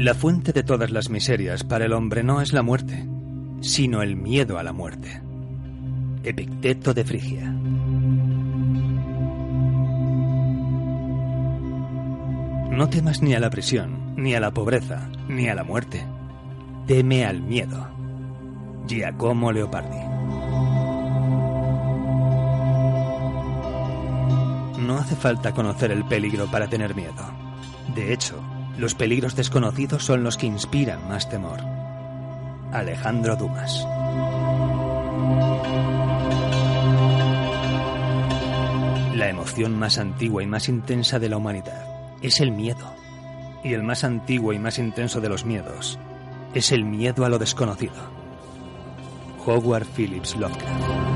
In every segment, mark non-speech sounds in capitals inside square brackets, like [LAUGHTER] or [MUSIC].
La fuente de todas las miserias para el hombre no es la muerte, sino el miedo a la muerte. Epicteto de Frigia. No temas ni a la prisión, ni a la pobreza, ni a la muerte. Teme al miedo. Giacomo Leopardi. No hace falta conocer el peligro para tener miedo. De hecho, los peligros desconocidos son los que inspiran más temor. Alejandro Dumas. La emoción más antigua y más intensa de la humanidad es el miedo. Y el más antiguo y más intenso de los miedos es el miedo a lo desconocido. Howard Phillips Lovecraft.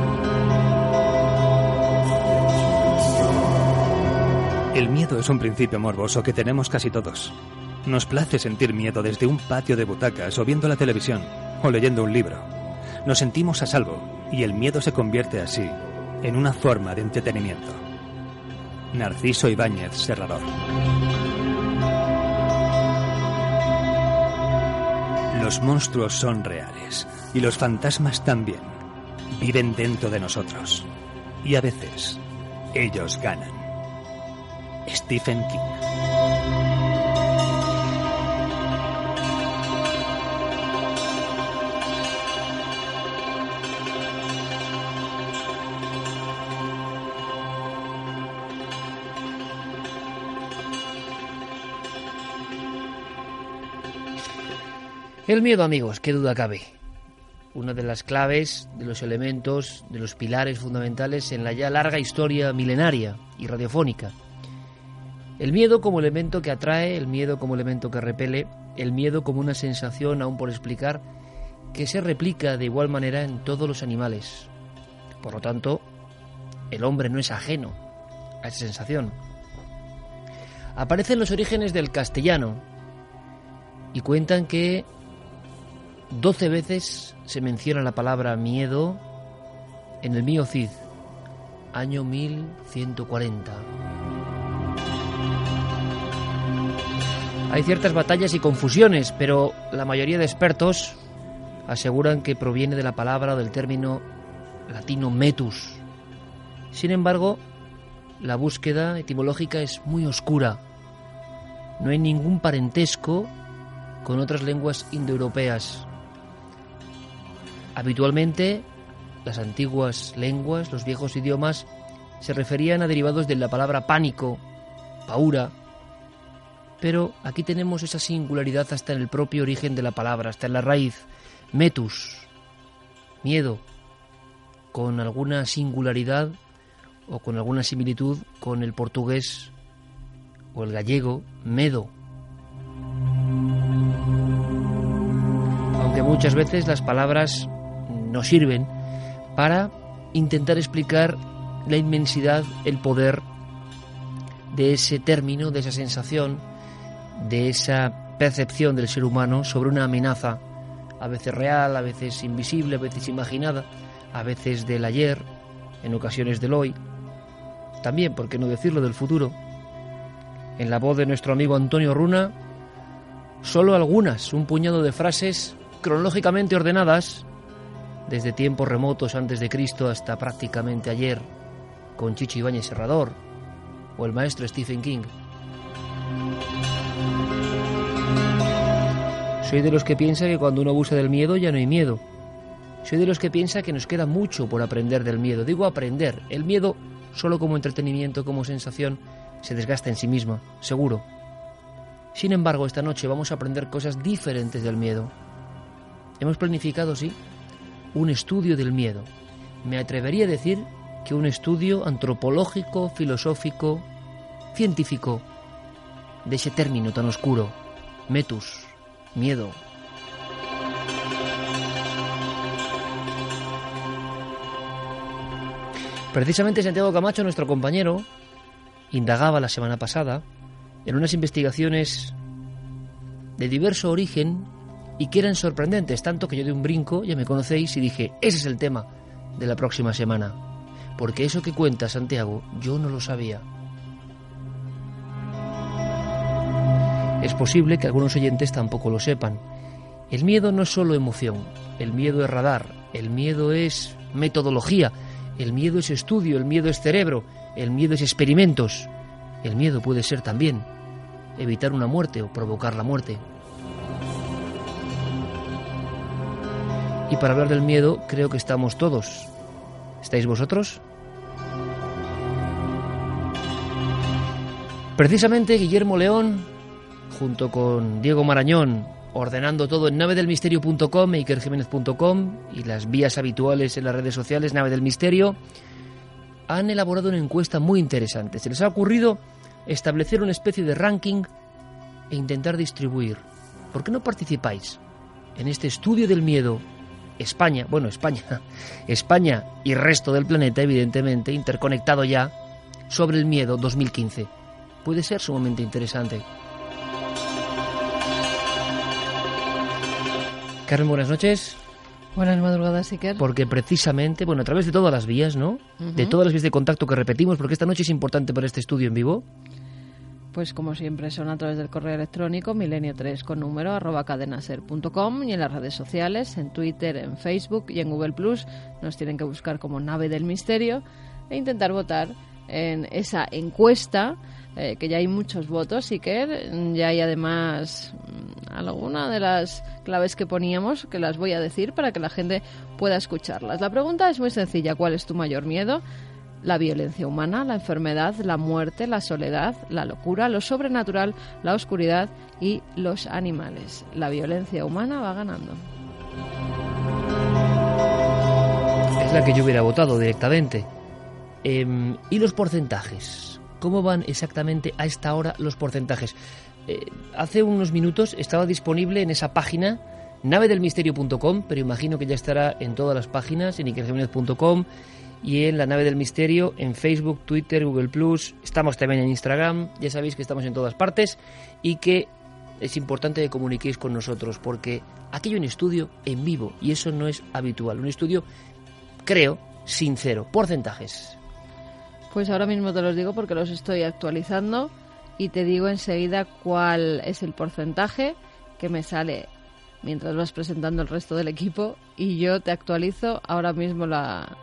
El miedo es un principio morboso que tenemos casi todos. Nos place sentir miedo desde un patio de butacas o viendo la televisión o leyendo un libro. Nos sentimos a salvo y el miedo se convierte así en una forma de entretenimiento. Narciso Ibáñez Serrador. Los monstruos son reales y los fantasmas también. Viven dentro de nosotros. Y a veces ellos ganan. Stephen King. El miedo, amigos, qué duda cabe. Una de las claves, de los elementos, de los pilares fundamentales en la ya larga historia milenaria y radiofónica. El miedo como elemento que atrae, el miedo como elemento que repele, el miedo como una sensación aún por explicar que se replica de igual manera en todos los animales. Por lo tanto, el hombre no es ajeno a esa sensación. Aparece en los orígenes del castellano y cuentan que Doce veces se menciona la palabra miedo en el mío Cid, año 1140. Hay ciertas batallas y confusiones, pero la mayoría de expertos aseguran que proviene de la palabra o del término latino metus. Sin embargo, la búsqueda etimológica es muy oscura. No hay ningún parentesco con otras lenguas indoeuropeas. Habitualmente, las antiguas lenguas, los viejos idiomas, se referían a derivados de la palabra pánico, paura, Pero aquí tenemos esa singularidad hasta en el propio origen de la palabra, hasta en la raíz. Metus, miedo, con alguna singularidad o con alguna similitud con el portugués o el gallego, medo. Aunque muchas veces las palabras no sirven para intentar explicar la inmensidad, el poder de ese término, de esa sensación, de esa percepción del ser humano sobre una amenaza, a veces real, a veces invisible, a veces imaginada, a veces del ayer, en ocasiones del hoy, también, por qué no decirlo, del futuro. En la voz de nuestro amigo Antonio Runa, solo algunas, un puñado de frases cronológicamente ordenadas, desde tiempos remotos antes de Cristo hasta prácticamente ayer, con Chicho Ibáñez Serrador o el maestro Stephen King. Soy de los que piensa que cuando uno abusa del miedo ya no hay miedo. Soy de los que piensa que nos queda mucho por aprender del miedo. Digo aprender. El miedo, solo como entretenimiento, como sensación, se desgasta en sí misma, seguro. Sin embargo, esta noche vamos a aprender cosas diferentes del miedo. Hemos planificado, sí, un estudio del miedo. Me atrevería a decir que un estudio antropológico, filosófico, científico de ese término tan oscuro, metus, miedo. Precisamente Santiago Camacho, nuestro compañero, indagaba la semana pasada en unas investigaciones de diverso origen y que eran sorprendentes, tanto que yo de un brinco, ya me conocéis, y dije, ese es el tema de la próxima semana. Porque eso que cuenta Santiago, yo no lo sabía. Es posible que algunos oyentes tampoco lo sepan. El miedo no es solo emoción, el miedo es radar, el miedo es metodología, el miedo es estudio, el miedo es cerebro, el miedo es experimentos. El miedo puede ser también evitar una muerte o provocar la muerte. Y para hablar del miedo creo que estamos todos. ¿Estáis vosotros? Precisamente Guillermo León, junto con Diego Marañón, ordenando todo en navedelmisterio.com, ikerjiménez.com y las vías habituales en las redes sociales, Nave del Misterio, han elaborado una encuesta muy interesante. Se les ha ocurrido establecer una especie de ranking e intentar distribuir. ¿Por qué no participáis en este estudio del miedo España, bueno, España, [LAUGHS] España y resto del planeta, evidentemente, interconectado ya, sobre el miedo 2015. Puede ser sumamente interesante. Carmen, buenas noches. Buenas madrugadas, Iker. Porque precisamente, bueno, a través de todas las vías, ¿no? De todas las vías de contacto que repetimos, porque esta noche es importante para este estudio en vivo. Pues como siempre son a través del correo electrónico milenio3 con número arroba cadenaser.com y en las redes sociales, en Twitter, en Facebook y en Google Plus nos tienen que buscar como nave del misterio e intentar votar en esa encuesta eh, que ya hay muchos votos y que ya hay además alguna de las claves que poníamos que las voy a decir para que la gente pueda escucharlas. La pregunta es muy sencilla, ¿cuál es tu mayor miedo? la violencia humana, la enfermedad, la muerte, la soledad, la locura, lo sobrenatural, la oscuridad y los animales. La violencia humana va ganando. Es la que yo hubiera votado directamente. Em, ¿Y los porcentajes? ¿Cómo van exactamente a esta hora los porcentajes? Eh, hace unos minutos estaba disponible en esa página navedelmisterio.com, pero imagino que ya estará en todas las páginas, en ikerjiménez.com, y en La Nave del Misterio, en Facebook, Twitter, Google Plus. Estamos también en Instagram, ya sabéis que estamos en todas partes y que es importante que comuniquéis con nosotros porque aquí hay un estudio en vivo y eso no es habitual. Un estudio, creo, sincero. Porcentajes. Pues ahora mismo te los digo porque los estoy actualizando y te digo enseguida cuál es el porcentaje que me sale mientras vas presentando el resto del equipo y yo te actualizo ahora mismo la,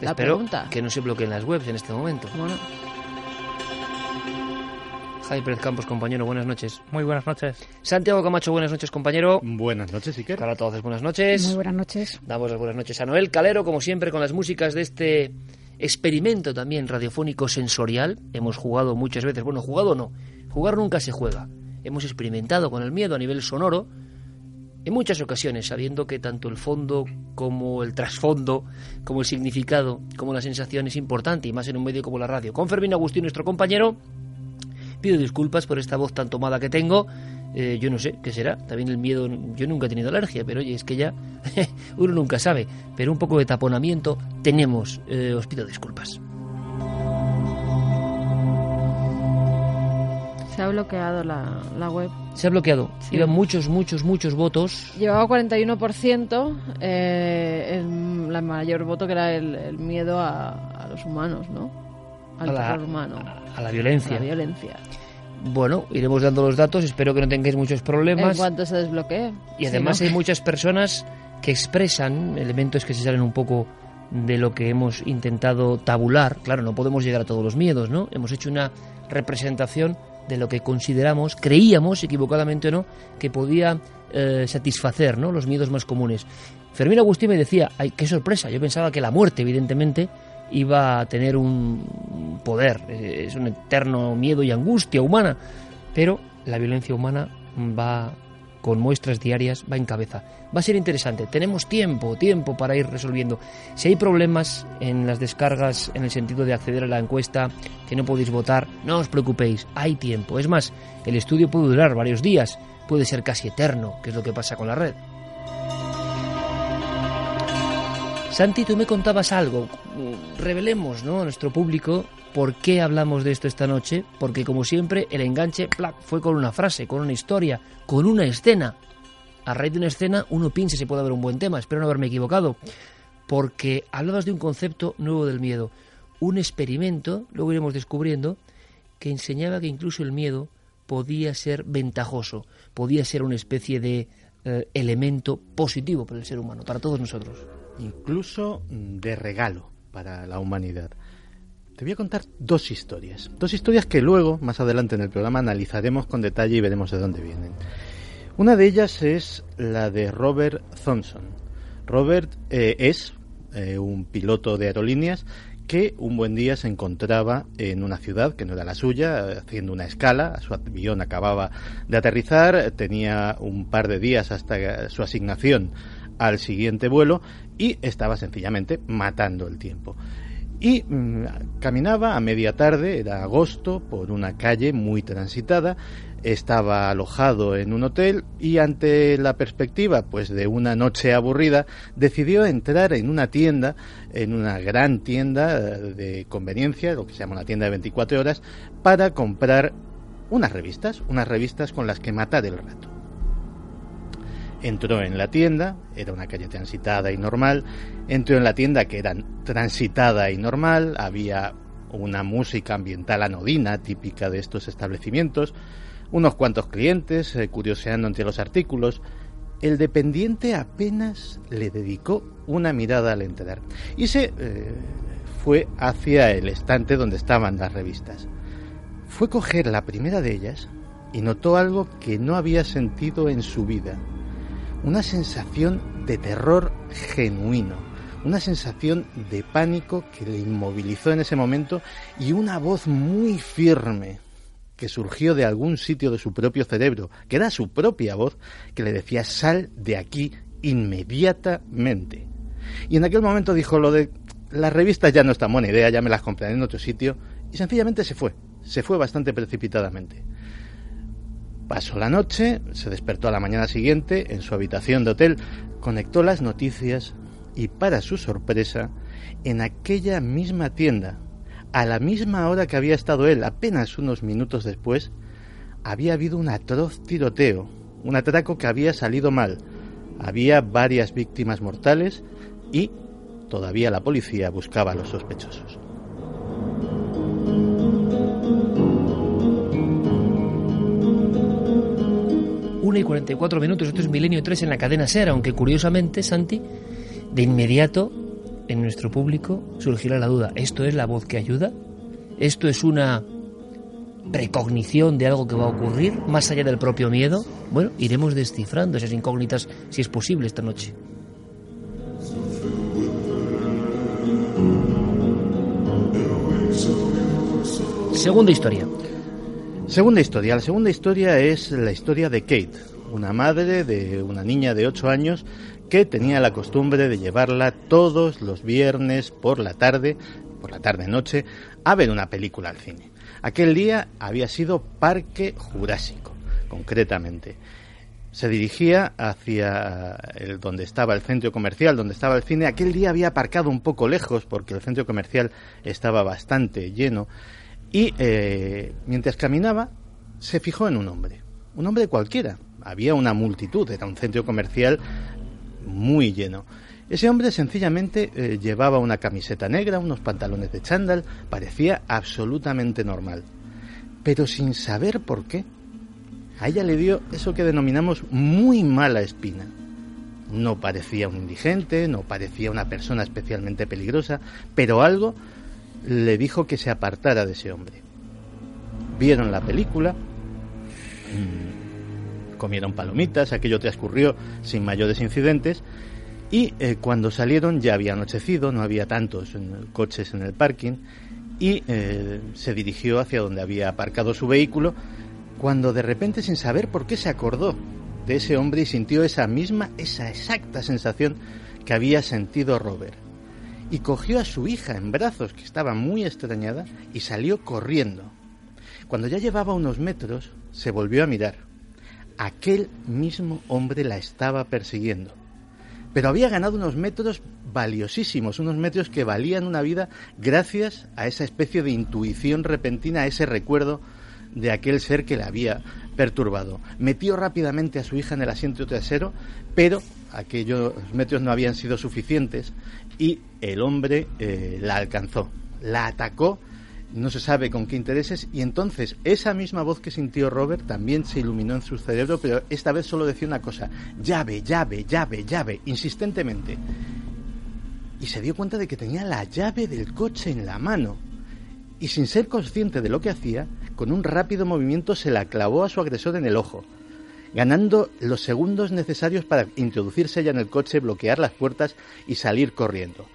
la Espero pregunta. que no se bloqueen las webs en este momento. Bueno, Javi Pérez Campos, compañero, buenas noches. Muy buenas noches. Santiago Camacho, buenas noches, compañero. Buenas noches, Iker. Para todos, buenas noches. Muy buenas noches. Damos las buenas noches a Noel Calero, como siempre, con las músicas de este experimento también radiofónico sensorial. Hemos jugado muchas veces, bueno, jugado no, jugar nunca se juega. hemos experimentado con el miedo a nivel sonoro, en muchas ocasiones, sabiendo que tanto el fondo como el trasfondo, como el significado, como la sensación es importante, y más en un medio como la radio. Con Fermín Agustín, nuestro compañero, pido disculpas por esta voz tan tomada que tengo. Eh, yo no sé qué será. También el miedo, yo nunca he tenido alergia, pero oye, es que ya [LAUGHS] uno nunca sabe. Pero un poco de taponamiento tenemos. Eh, os pido disculpas. Se ha bloqueado la, la web. Se ha bloqueado. Sí. Iban muchos, muchos, muchos votos. Llevaba 41%, eh, el, la mayor voto que era el, el miedo a, a los humanos, ¿no? Al a la, humano. a la violencia. A la violencia. Bueno, iremos dando los datos. Espero que no tengáis muchos En problemas. cuanto se desbloquee. Y Si además no- hay muchas personas que expresan elementos que se salen un poco de lo que hemos intentado tabular. Claro, no podemos llegar a todos los miedos, ¿no? Hemos hecho una representación de lo que consideramos, creíamos, equivocadamente o no, que podía eh, satisfacer ¿no? los miedos más comunes. Fermín Agustín me decía, ay, qué sorpresa, yo pensaba que la muerte, evidentemente, iba a tener un poder, eh, es un eterno miedo y angustia humana, pero la violencia humana va con muestras diarias, va en cabeza. Va a ser interesante, tenemos tiempo, tiempo para ir resolviendo. Si hay problemas en las descargas, en el sentido de acceder a la encuesta, que no podéis votar, no os preocupéis, hay tiempo. Es más, el estudio puede durar varios días, puede ser casi eterno, que es lo que pasa con la red. Santi, tú me contabas algo. Revelemos ¿no? a nuestro público por qué hablamos de esto esta noche, porque como siempre el enganche fue con una frase, con una historia, con una escena. A raíz de una escena uno piensa si puede haber un buen tema, espero no haberme equivocado, porque hablabas de un concepto nuevo del miedo, un experimento, luego iremos descubriendo, que enseñaba que incluso el miedo podía ser ventajoso, podía ser una especie de eh, elemento positivo para el ser humano, para todos nosotros. Incluso de regalo para la humanidad. Te voy a contar dos historias. Dos historias que luego, más adelante en el programa, analizaremos con detalle y veremos de dónde vienen. Una de ellas es la de Robert Thompson. Robert eh, es eh, un piloto de aerolíneas que un buen día se encontraba en una ciudad que no era la suya, haciendo una escala. Su avión acababa de aterrizar, tenía un par de días hasta su asignación al siguiente vuelo y estaba sencillamente matando el tiempo. Y mm, caminaba a media tarde, era agosto, por una calle muy transitada, estaba alojado en un hotel y ante la perspectiva pues de una noche aburrida decidió entrar en una tienda, en una gran tienda eh, de conveniencia, lo que se llama una tienda de 24 horas, para comprar unas revistas, unas revistas con las que matar el rato. Entró en la tienda, era una calle transitada y normal, entró en la tienda que era transitada y normal, había una música ambiental anodina típica de estos establecimientos, unos cuantos clientes eh, curioseando entre los artículos. El dependiente apenas le dedicó una mirada al entrar y se eh, fue hacia el estante donde estaban las revistas. Fue coger la primera de ellas y notó algo que no había sentido en su vida una sensación de terror genuino, una sensación de pánico que le inmovilizó en ese momento y una voz muy firme que surgió de algún sitio de su propio cerebro, que era su propia voz, que le decía sal de aquí inmediatamente. Y en aquel momento dijo lo de las revistas ya no es tan buena idea, ya me las compraré en otro sitio, y sencillamente se fue, se fue bastante precipitadamente. Pasó la noche, se despertó a la mañana siguiente en su habitación de hotel, conectó las noticias y para su sorpresa, en aquella misma tienda, a la misma hora que había estado él, apenas unos minutos después, había habido un atroz tiroteo, un atraco que había salido mal. Había varias víctimas mortales y todavía la policía buscaba a los sospechosos. 1 y 44 minutos, esto es Milenio 3 en la cadena SER, aunque curiosamente, Santi, de inmediato en nuestro público surgirá la duda, ¿esto es la voz que ayuda? ¿Esto es una precognición de algo que va a ocurrir, más allá del propio miedo? Bueno, iremos descifrando esas incógnitas si es posible esta noche. Segunda historia. Segunda historia. La segunda historia es la historia de Kate, una madre de una niña de 8 años que tenía la costumbre de llevarla todos los viernes por la tarde, por la tarde-noche, a ver una película al cine. Aquel día había sido Parque Jurásico, concretamente. Se dirigía hacia el, donde estaba el centro comercial, donde estaba el cine. Aquel día había aparcado un poco lejos porque el centro comercial estaba bastante lleno. Y eh, mientras caminaba, se fijó en un hombre. Un hombre cualquiera. Había una multitud, era un centro comercial muy lleno. Ese hombre sencillamente eh, llevaba una camiseta negra, unos pantalones de chándal, parecía absolutamente normal. Pero sin saber por qué, a ella le dio eso que denominamos muy mala espina. No parecía un indigente, no parecía una persona especialmente peligrosa, pero algo le dijo que se apartara de ese hombre. Vieron la película, mm, comieron palomitas, aquello transcurrió sin mayores incidentes y eh, cuando salieron ya había anochecido, no había tantos coches en el parking y eh, se dirigió hacia donde había aparcado su vehículo cuando de repente sin saber por qué se acordó de ese hombre y sintió esa misma, esa exacta sensación que había sentido Robert. Y cogió a su hija en brazos, que estaba muy extrañada, y salió corriendo. Cuando ya llevaba unos metros, se volvió a mirar. Aquel mismo hombre la estaba persiguiendo pero había ganado unos metros valiosísimos, unos metros que valían una vida gracias a esa especie de intuición repentina, a ese recuerdo de aquel ser que la había perturbado. Metió rápidamente a su hija en el asiento trasero, pero aquellos metros no habían sido suficientes y el hombre eh, la alcanzó, la atacó no se sabe con qué intereses, y entonces esa misma voz que sintió Robert también se iluminó en su cerebro, pero esta vez solo decía una cosa, llave, llave, llave, llave, insistentemente. Y se dio cuenta de que tenía la llave del coche en la mano. Y sin ser consciente de lo que hacía, con un rápido movimiento se la clavó a su agresor en el ojo, ganando los segundos necesarios para introducirse ya en el coche, bloquear las puertas y salir corriendo.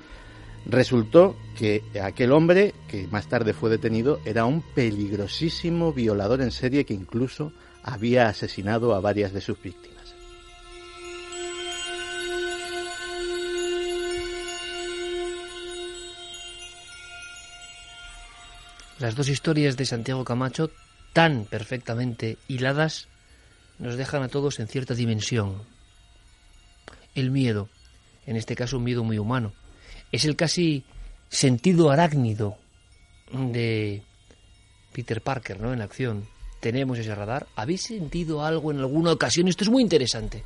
Resultó que aquel hombre, que más tarde fue detenido, era un peligrosísimo violador en serie que incluso había asesinado a varias de sus víctimas. Las dos historias de Santiago Camacho, tan perfectamente hiladas, nos dejan a todos en cierta dimensión. El miedo, en este caso un miedo muy humano, es el casi sentido arácnido de Peter Parker, ¿no? En acción. Tenemos ese radar. ¿Habéis sentido algo en alguna ocasión? Esto es muy interesante.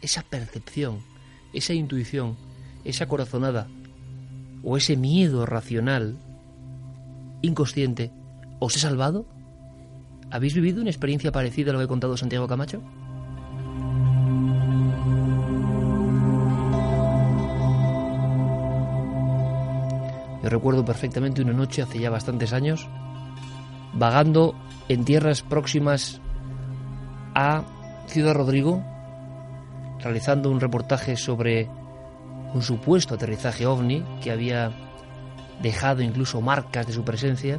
Esa percepción, esa intuición, esa corazonada o ese miedo racional inconsciente os he salvado? ¿Habéis vivido una experiencia parecida a lo que ha contado Santiago Camacho? Yo recuerdo perfectamente una noche hace ya bastantes años, vagando en tierras próximas a Ciudad Rodrigo, realizando un reportaje sobre un supuesto aterrizaje ovni que había dejado incluso marcas de su presencia,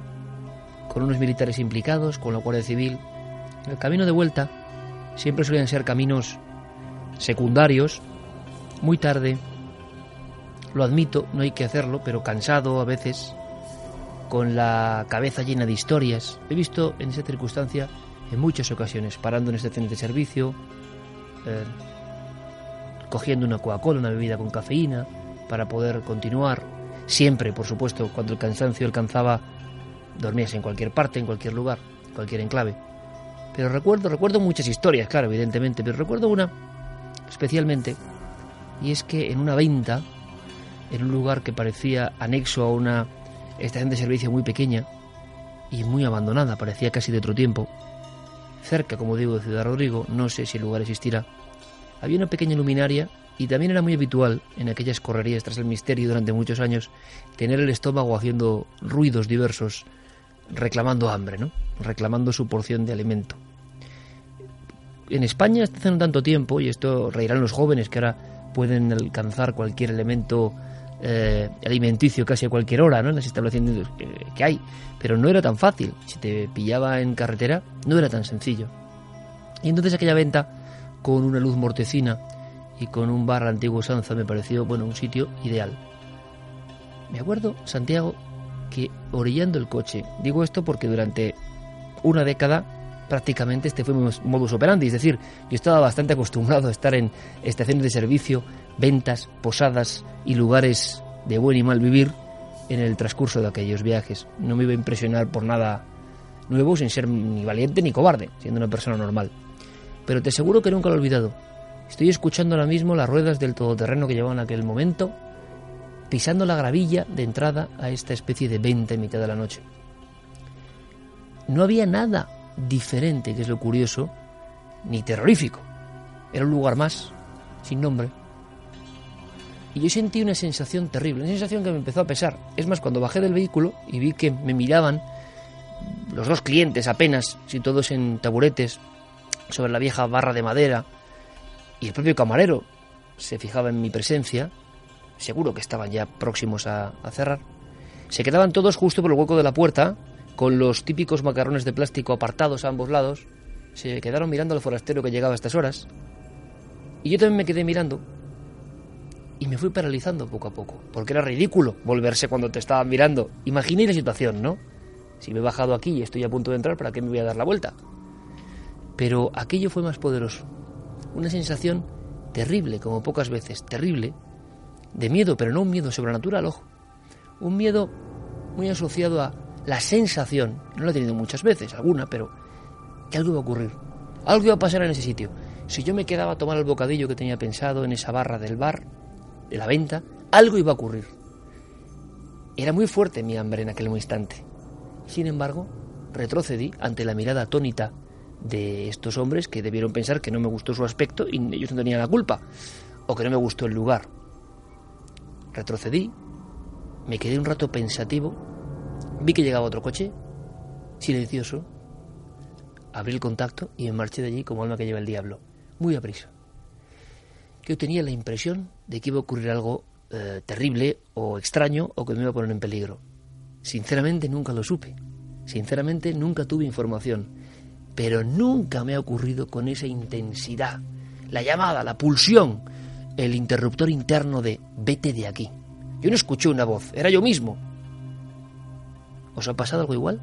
con unos militares implicados, con la Guardia Civil. El camino de vuelta siempre solían ser caminos secundarios, muy tarde, lo admito, no hay que hacerlo, pero cansado a veces, con la cabeza llena de historias. He visto en esa circunstancia en muchas ocasiones, parando en estaciones de servicio, eh, cogiendo una Coca-Cola, una bebida con cafeína, para poder continuar. Siempre, por supuesto, cuando el cansancio alcanzaba, dormías en cualquier parte, en cualquier lugar, cualquier enclave. Pero recuerdo, recuerdo muchas historias, claro, evidentemente, pero recuerdo una especialmente, y es que en una venta en un lugar que parecía anexo a una estación de servicio muy pequeña y muy abandonada, parecía casi de otro tiempo. Cerca, como digo, de Ciudad Rodrigo, no sé si el lugar existirá, había una pequeña luminaria y también era muy habitual en aquellas correrías tras el misterio durante muchos años tener el estómago haciendo ruidos diversos, reclamando hambre, ¿no? Reclamando su porción de alimento. En España, hace no tanto tiempo, y esto reirán los jóvenes que ahora pueden alcanzar cualquier elemento eh, alimenticio casi a cualquier hora, ¿no? En las instalaciones que hay. Pero no era tan fácil. Si te pillaba en carretera, no era tan sencillo. Y entonces aquella venta, con una luz mortecina y con un bar antiguo Sanza, me pareció, bueno, un sitio ideal. Me acuerdo, Santiago, que orillando el coche, digo esto porque durante una década prácticamente este fue mi modus operandi, es decir, yo estaba bastante acostumbrado a estar en estaciones de servicio, ventas, posadas y lugares de buen y mal vivir en el transcurso de aquellos viajes. No me iba a impresionar por nada nuevo sin ser ni valiente ni cobarde, siendo una persona normal. Pero te aseguro que nunca lo he olvidado. Estoy escuchando ahora mismo las ruedas del todoterreno que llevaba en aquel momento, pisando la gravilla de entrada a esta especie de venta en mitad de la noche. No había nada diferente, que es lo curioso, ni terrorífico. Era un lugar más, sin nombre. Y yo sentí una sensación terrible, una sensación que me empezó a pesar. Es más, cuando bajé del vehículo y vi que me miraban los dos clientes apenas, si todos en taburetes, sobre la vieja barra de madera, y el propio camarero se fijaba en mi presencia, seguro que estaban ya próximos a, cerrar, se quedaban todos justo por el hueco de la puerta, con los típicos macarrones de plástico apartados a ambos lados, se quedaron mirando al forastero que llegaba a estas horas. Y yo también me quedé mirando. Y me fui paralizando poco a poco, porque era ridículo volverse cuando te estaban mirando. Imaginé la situación, ¿no? Si me he bajado aquí y estoy a punto de entrar, ¿para qué me voy a dar la vuelta? Pero aquello fue más poderoso. Una sensación terrible, como pocas veces, terrible, de miedo, pero no un miedo sobrenatural, ojo. Un miedo muy asociado a la sensación, no la he tenido muchas veces, alguna, pero que algo iba a ocurrir. Algo iba a pasar en ese sitio. Si yo me quedaba a tomar el bocadillo que tenía pensado en esa barra del bar, de la venta, algo iba a ocurrir. Era muy fuerte mi hambre en aquel instante. Sin embargo, retrocedí ante la mirada atónita de estos hombres que debieron pensar que no me gustó su aspecto y ellos no tenían la culpa, o que no me gustó el lugar. Retrocedí, me quedé un rato pensativo Vi que llegaba otro coche, silencioso. Abrí el contacto y me marché de allí como alma que lleva el diablo, muy a prisa. Yo tenía la impresión de que iba a ocurrir algo eh, terrible o extraño o que me iba a poner en peligro. Sinceramente nunca lo supe. Sinceramente nunca tuve información. Pero nunca me ha ocurrido con esa intensidad. La llamada, la pulsión, el interruptor interno de vete de aquí. Yo no escuché una voz, era yo mismo, ¿Os ha pasado algo igual?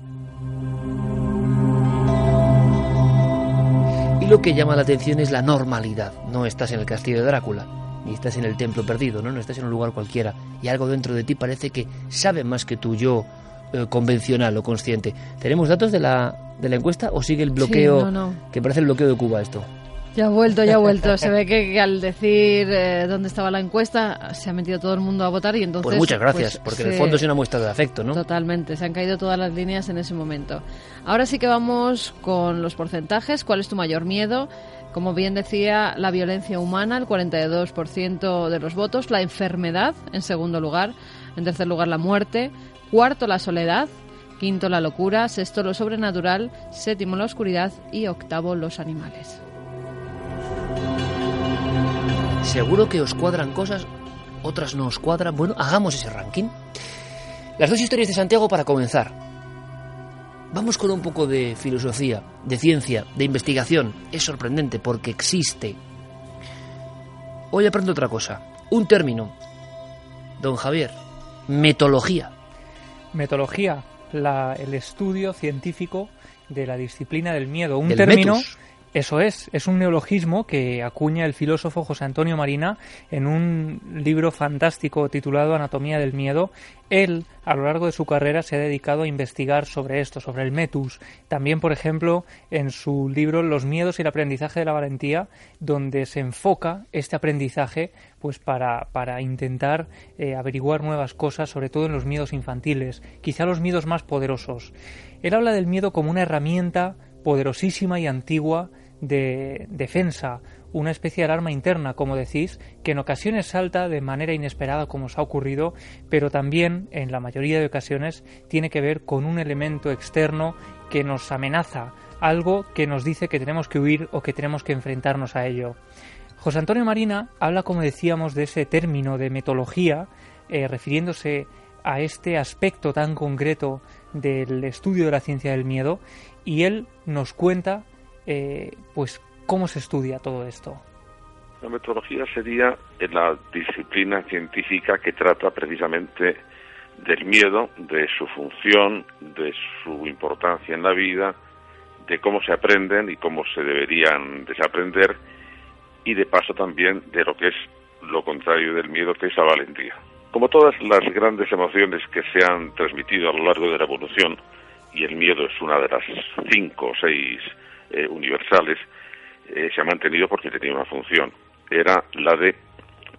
Y lo que llama la atención es la normalidad. No estás en el castillo de Drácula, ni estás en el templo perdido, ¿no? No estás en un lugar cualquiera. Y algo dentro de ti parece que sabe más que tu yo eh, convencional o consciente. ¿Tenemos datos de la, de la encuesta o sigue el bloqueo, que parece el bloqueo de Cuba esto? Ya ha vuelto, ya ha vuelto. Se ve [LAUGHS] que, al decir eh, dónde estaba la encuesta se ha metido todo el mundo a votar y entonces... Pues muchas gracias, pues, porque en el fondo es una muestra de afecto, ¿no? Totalmente, se han caído todas las líneas en ese momento. Ahora sí que vamos con los porcentajes. ¿Cuál es tu mayor miedo? Como bien decía, la violencia humana, el 42% de los votos. La enfermedad, en segundo lugar. En tercer lugar, la muerte. Cuarto, la soledad. Quinto, la locura. Sexto, lo sobrenatural. Séptimo, la oscuridad. Y octavo, los animales. Seguro que os cuadran cosas, otras no os cuadran. Bueno, hagamos ese ranking. Las dos historias de Santiago para comenzar. Vamos con un poco de filosofía, de ciencia, de investigación. Es sorprendente porque existe. Hoy aprendo otra cosa. Un término. Don Javier. Metología. Metología, el estudio científico de la disciplina del miedo. Un término eso es, es un neologismo que acuña el filósofo José Antonio Marina en un libro fantástico titulado Anatomía del Miedo. Él, a lo largo de su carrera, se ha dedicado a investigar sobre esto, sobre el metus. También, por ejemplo, en su libro Los miedos y el aprendizaje de la valentía, donde se enfoca este aprendizaje pues para, para intentar eh, averiguar nuevas cosas, sobre todo en los miedos infantiles, quizá los miedos más poderosos. Él habla del miedo como una herramienta poderosísima y antigua de defensa, una especie de alarma interna, como decís, que en ocasiones salta de manera inesperada como os ha ocurrido, pero también en la mayoría de ocasiones tiene que ver con un elemento externo que nos amenaza, algo que nos dice que tenemos que huir o que tenemos que enfrentarnos a ello. José Antonio Marina habla, como decíamos, de ese término de metología eh, refiriéndose a este aspecto tan concreto del estudio de la ciencia del miedo y él nos cuenta eh, pues cómo se estudia todo esto. La metodología sería la disciplina científica que trata precisamente del miedo, de su función, de su importancia en la vida, de cómo se aprenden y cómo se deberían desaprender y de paso también de lo que es lo contrario del miedo, que es la valentía. Como todas las grandes emociones que se han transmitido a lo largo de la evolución, y el miedo es una de las cinco o seis eh, universales, eh, se ha mantenido porque tenía una función. Era la de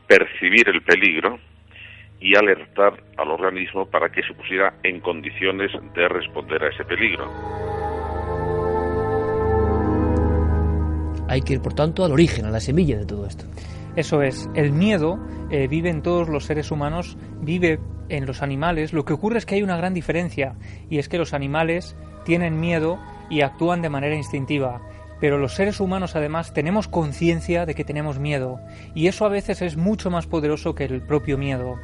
percibir el peligro y alertar al organismo para que se pusiera en condiciones de responder a ese peligro. Hay que ir, por tanto, al origen, a la semilla de todo esto. Eso es, el miedo eh, vive en todos los seres humanos, vive en los animales. Lo que ocurre es que hay una gran diferencia, y es que los animales tienen miedo y actúan de manera instintiva. Pero los seres humanos además tenemos conciencia de que tenemos miedo, y eso a veces es mucho más poderoso que el propio miedo.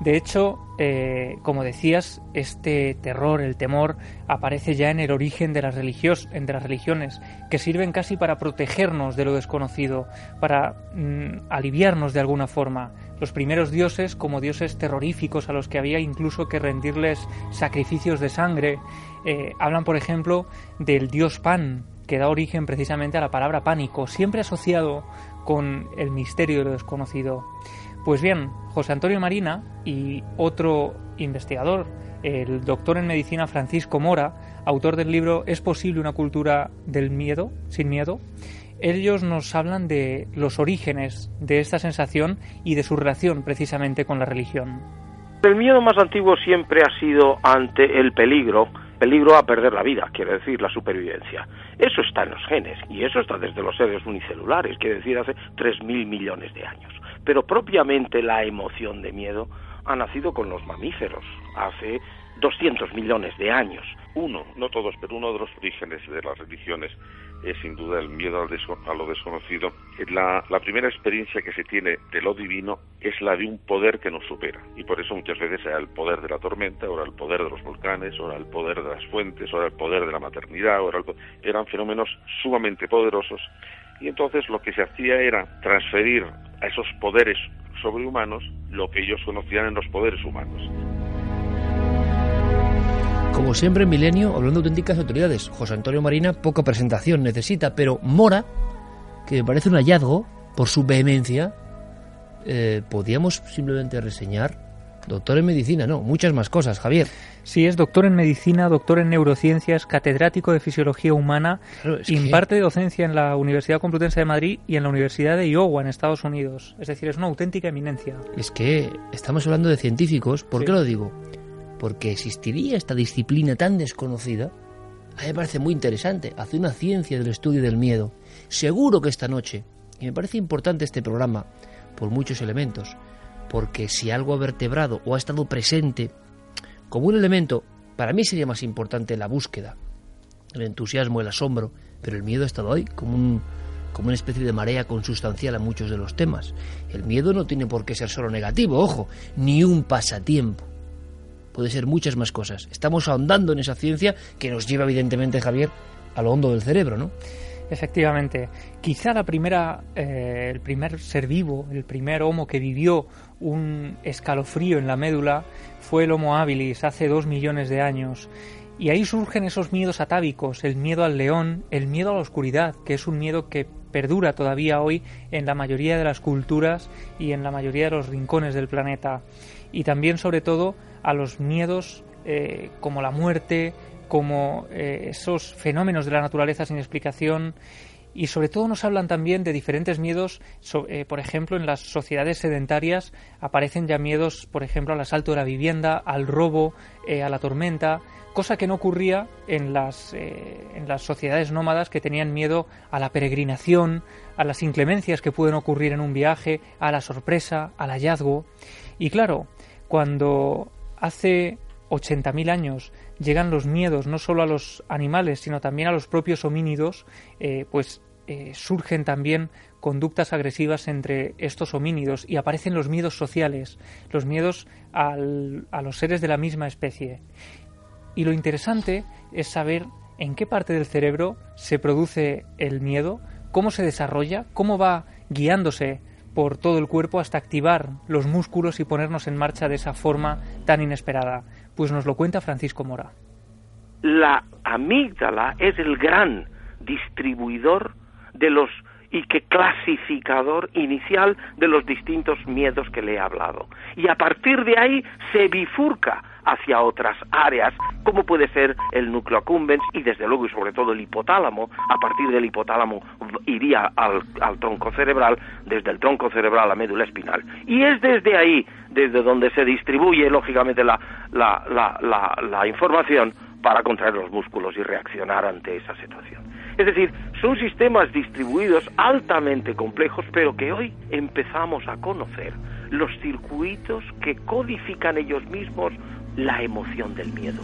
De hecho, eh, como decías, este terror, el temor, aparece ya en el origen de las, de las religiones, que sirven casi para protegernos de lo desconocido, para mm, aliviarnos de alguna forma. Los primeros dioses como dioses terroríficos a los que había incluso que rendirles sacrificios de sangre, eh, hablan, por ejemplo, del dios Pan, que da origen precisamente a la palabra pánico, siempre asociado con el misterio de lo desconocido. Pues bien, José Antonio Marina y otro investigador, el doctor en medicina Francisco Mora, autor del libro ¿Es posible una cultura del miedo, sin miedo? Ellos nos hablan de los orígenes de esta sensación y de su relación precisamente con la religión. El miedo más antiguo siempre ha sido ante el peligro, peligro a perder la vida, quiere decir la supervivencia. Eso está en los genes y eso está desde los seres unicelulares, quiere decir hace 3.000 millones de años pero propiamente la emoción de miedo ha nacido con los mamíferos hace 200 millones de años. Uno, no todos, pero uno de los orígenes de las religiones es sin duda el miedo a lo desconocido. La, primera experiencia que se tiene de lo divino es la de un poder que nos supera. Y por eso muchas veces era el poder de la tormenta, ahora el poder de los volcanes, ahora el poder de las fuentes, ahora el poder de la maternidad, ahora eran fenómenos sumamente poderosos. Y entonces lo que se hacía era transferir a esos poderes sobrehumanos lo que ellos conocían en los poderes humanos. Como siempre en Milenio, hablando de auténticas autoridades, José Antonio Marina poca presentación necesita, pero Mora, que me parece un hallazgo por su vehemencia, eh, podíamos simplemente reseñar Doctor en medicina, no, muchas más cosas, Javier. Sí, es doctor en medicina, doctor en neurociencias, catedrático de fisiología humana, imparte docencia en la Universidad Complutense de Madrid y en la Universidad de Iowa, en Estados Unidos. Es decir, es una auténtica eminencia. Es que estamos hablando de científicos, ¿por qué lo digo? Porque existiría esta disciplina tan desconocida. A mí me parece muy interesante, hace una ciencia del estudio del miedo. Seguro que esta noche, y me parece importante este programa, por muchos elementos, porque si algo ha vertebrado o ha estado presente como un elemento, para mí sería más importante la búsqueda, el entusiasmo, el asombro, pero el miedo ha estado ahí como, un, como una especie de marea consustancial a muchos de los temas. El miedo no tiene por qué ser solo negativo, ojo, ni un pasatiempo. Puede ser muchas más cosas. Estamos ahondando en esa ciencia que nos lleva, evidentemente, Javier, a lo hondo del cerebro, ¿no? Efectivamente, quizá la primera, eh, el primer ser vivo, el primer homo que vivió un escalofrío en la médula fue el Homo habilis hace dos millones de años. Y ahí surgen esos miedos atávicos, el miedo al león, el miedo a la oscuridad, que es un miedo que perdura todavía hoy en la mayoría de las culturas y en la mayoría de los rincones del planeta. Y también, sobre todo, a los miedos eh, como la muerte, como eh, esos fenómenos de la naturaleza sin explicación y sobre todo nos hablan también de diferentes miedos, eh, por ejemplo, en las sociedades sedentarias aparecen ya miedos, por ejemplo, al asalto de la vivienda, al robo, a la tormenta, cosa que no ocurría en las, en las sociedades nómadas que tenían miedo a la peregrinación, a las inclemencias que pueden ocurrir en un viaje, a la sorpresa, al hallazgo. Y claro, cuando hace 80.000 años llegan los miedos no solo a los animales, sino también a los propios homínidos, eh, pues eh, surgen también conductas agresivas entre estos homínidos y aparecen los miedos sociales, los miedos a los seres de la misma especie. Y lo interesante es saber en qué parte del cerebro se produce el miedo, cómo se desarrolla, cómo va guiándose por todo el cuerpo hasta activar los músculos y ponernos en marcha de esa forma tan inesperada. Pues nos lo cuenta Francisco Mora. La amígdala es el gran distribuidor de los y que clasificador inicial de los distintos miedos que le he hablado. Y a partir de ahí se bifurca hacia otras áreas, como puede ser el núcleo accumbens y desde luego y sobre todo el hipotálamo. A partir del hipotálamo iría al, tronco cerebral, desde el tronco cerebral a la médula espinal. Y es desde ahí, desde donde se distribuye lógicamente la, la información para contraer los músculos y reaccionar ante esa situación. Es decir, son sistemas distribuidos altamente complejos, pero que hoy empezamos a conocer los circuitos que codifican ellos mismos la emoción del miedo.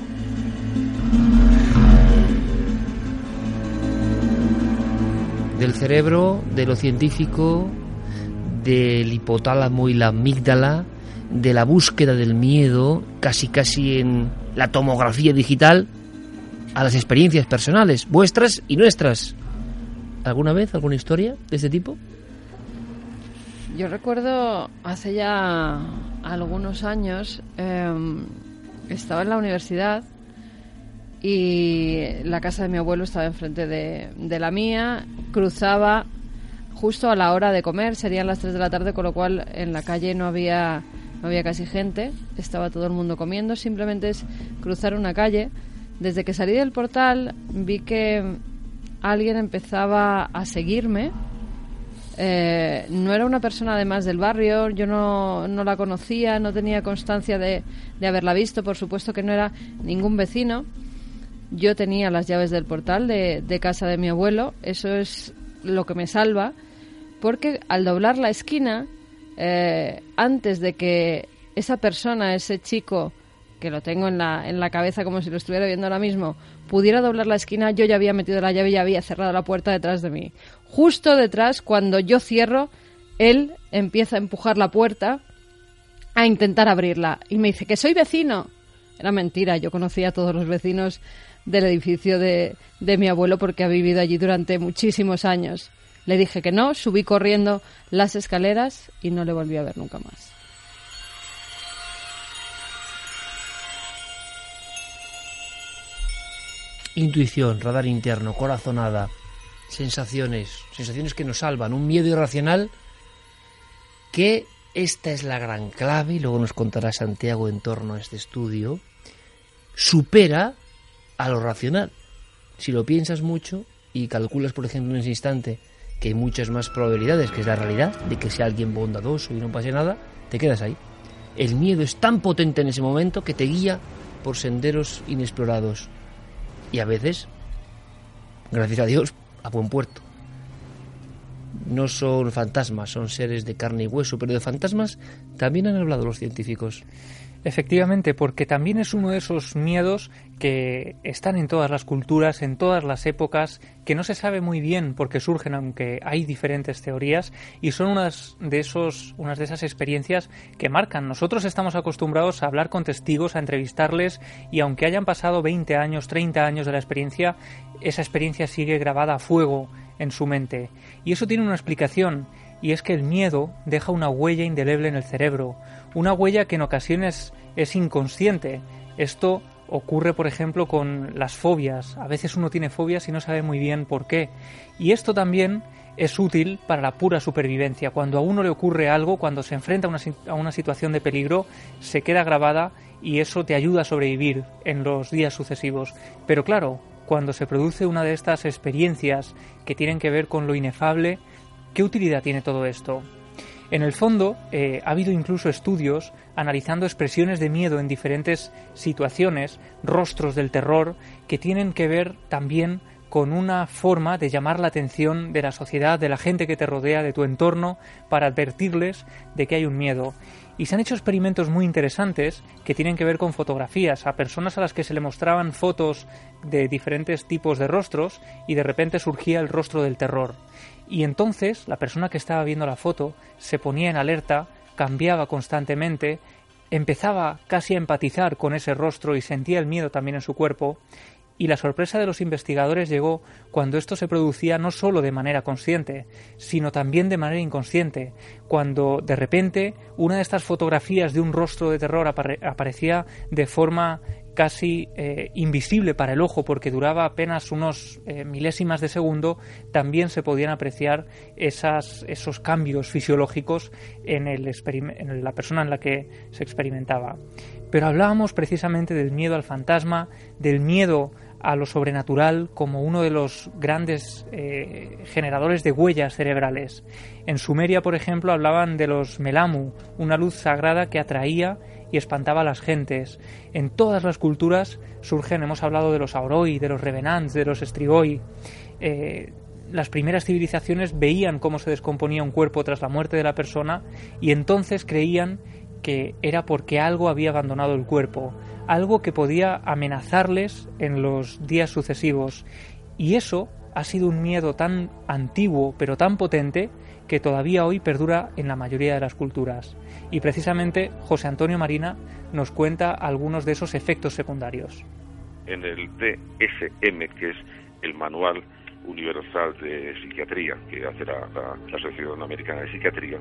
Del cerebro, de lo científico, del hipotálamo y la amígdala, de la búsqueda del miedo, casi casi en la tomografía digital, a las experiencias personales, vuestras y nuestras. ¿Alguna vez alguna historia de este tipo? Yo recuerdo hace ya algunos años, em, estaba en la universidad y la casa de mi abuelo estaba enfrente de, la mía, cruzaba justo a la hora de comer, serían las 3 de la tarde, con lo cual en la calle no había, no había casi gente, estaba todo el mundo comiendo, simplemente es cruzar una calle desde que salí del portal vi que alguien empezaba a seguirme. Eh, no era una persona además del barrio, yo no, no la conocía, no tenía constancia de, de, haberla visto, por supuesto que no era ningún vecino. Yo tenía las llaves del portal de, de casa de mi abuelo, eso es lo que me salva, porque al doblar la esquina, eh, antes de que esa persona, ese chico, que lo tengo en la, en la cabeza como si lo estuviera viendo ahora mismo, pudiera doblar la esquina, yo ya había metido la llave y ya había cerrado la puerta detrás de mí. Justo detrás, cuando yo cierro, él empieza a empujar la puerta a intentar abrirla y me dice que soy vecino. Era mentira, yo conocía a todos los vecinos del edificio de, de mi abuelo porque ha vivido allí durante muchísimos años. Le dije que no, subí corriendo las escaleras y no le volví a ver nunca más. Intuición, radar interno, corazonada, sensaciones, sensaciones que nos salvan, un miedo irracional que esta es la gran clave, y luego nos contará Santiago en torno a este estudio, supera a lo racional. Si lo piensas mucho y calculas, por ejemplo, en ese instante que hay muchas más probabilidades, que es la realidad, de que sea alguien bondadoso y no pase nada, te quedas ahí. El miedo es tan potente en ese momento que te guía por senderos inexplorados y a veces, gracias a Dios, a buen puerto. No son fantasmas, son seres de carne y hueso, pero de fantasmas también han hablado los científicos. Efectivamente, porque también es uno de esos miedos que están en todas las culturas, en todas las épocas, que no se sabe muy bien por qué surgen, aunque hay diferentes teorías, y son unas de, esos, unas de esas experiencias que marcan. Nosotros estamos acostumbrados a hablar con testigos, a entrevistarles, y aunque hayan pasado 20 años, 30 años de la experiencia, esa experiencia sigue grabada a fuego en su mente. Y eso tiene una explicación, y es que el miedo deja una huella indeleble en el cerebro, una huella que en ocasiones es inconsciente. Esto ocurre, por ejemplo, con las fobias. A veces uno tiene fobias y no sabe muy bien por qué. Y esto también es útil para la pura supervivencia. Cuando a uno le ocurre algo, cuando se enfrenta a una, a una situación de peligro, se queda grabada y eso te ayuda a sobrevivir en los días sucesivos. Pero claro, cuando se produce una de estas experiencias que tienen que ver con lo inefable, ¿Qué utilidad tiene todo esto? En el fondo, eh, ha habido incluso estudios analizando expresiones de miedo en diferentes situaciones, rostros del terror, que tienen que ver también con una forma de llamar la atención de la sociedad, de la gente que te rodea, de tu entorno, para advertirles de que hay un miedo. Y se han hecho experimentos muy interesantes que tienen que ver con fotografías, a personas a las que se le mostraban fotos de diferentes tipos de rostros y de repente surgía el rostro del terror. Y entonces la persona que estaba viendo la foto se ponía en alerta, cambiaba constantemente, empezaba casi a empatizar con ese rostro y sentía el miedo también en su cuerpo. Y la sorpresa de los investigadores llegó cuando esto se producía no solo de manera consciente, sino también de manera inconsciente, cuando de repente una de estas fotografías de un rostro de terror aparecía de forma casi eh, invisible para el ojo porque duraba apenas unos eh, milésimas de segundo, también se podían apreciar esos cambios fisiológicos en, el la persona en la que se experimentaba. Pero hablábamos precisamente del miedo al fantasma, del miedo a lo sobrenatural como uno de los grandes eh, generadores de huellas cerebrales. En Sumeria, por ejemplo, hablaban de los melamu, una luz sagrada que atraía y espantaba a las gentes. En todas las culturas surgen, hemos hablado de los auroi, de los revenants, de los estrigoi. Eh, las primeras civilizaciones veían cómo se descomponía un cuerpo tras la muerte de la persona y entonces creían que era porque algo había abandonado el cuerpo, algo que podía amenazarles en los días sucesivos. Y eso ha sido un miedo tan antiguo pero tan potente que todavía hoy perdura en la mayoría de las culturas. Y precisamente José Antonio Marina nos cuenta algunos de esos efectos secundarios. En el DSM, que es el Manual Universal de Psiquiatría que hace la, la Asociación Americana de Psiquiatría,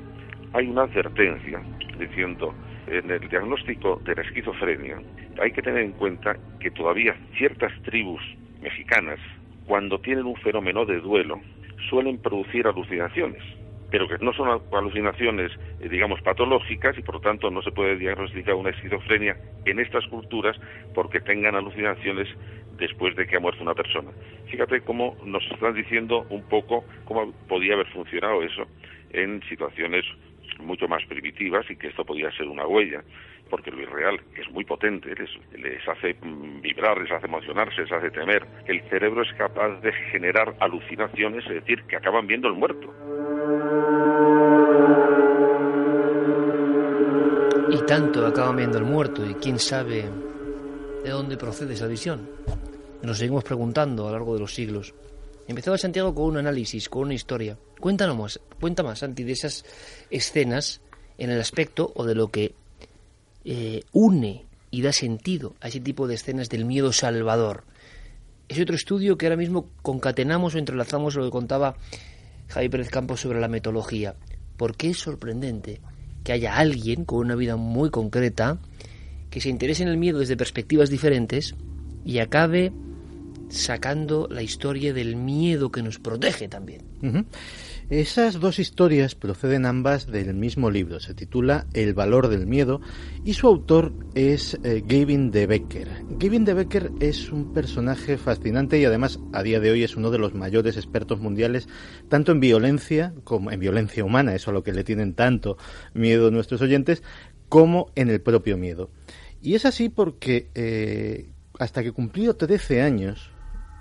hay una advertencia diciendo en el diagnóstico de la esquizofrenia hay que tener en cuenta que todavía ciertas tribus mexicanas, cuando tienen un fenómeno de duelo, suelen producir alucinaciones, pero que no son alucinaciones, eh, digamos, patológicas y por lo tanto no se puede diagnosticar una esquizofrenia en estas culturas porque tengan alucinaciones después de que ha muerto una persona. Fíjate cómo nos están diciendo un poco cómo podía haber funcionado eso en situaciones mucho más primitivas y que esto podía ser una huella, porque lo irreal es muy potente, les, les hace mm, vibrar, les hace emocionarse, les hace temer. El cerebro es capaz de generar alucinaciones, es decir, que acaban viendo el muerto. Y tanto acaban viendo el muerto, y quién sabe de dónde procede esa visión. Nos seguimos preguntando a lo largo de los siglos. Empezaba Santiago con un análisis, con una historia. Cuéntanos más, cuenta más, Santi, de esas escenas en el aspecto o de lo que eh, une y da sentido a ese tipo de escenas del miedo salvador. Es otro estudio que ahora mismo concatenamos o entrelazamos lo que contaba Javier Pérez Campos sobre la metodología. Porque es sorprendente que haya alguien con una vida muy concreta que se interese en el miedo desde perspectivas diferentes y acabe sacando la historia del miedo que nos protege también. Esas dos historias proceden ambas del mismo libro, se titula El valor del miedo y su autor es eh, Gavin de Becker. Gavin de Becker es un personaje fascinante y además a día de hoy es uno de los mayores expertos mundiales tanto en violencia como en violencia humana, eso a lo que le tienen tanto miedo nuestros oyentes, como en el propio miedo. Y es así porque eh, hasta que cumplió 13 años,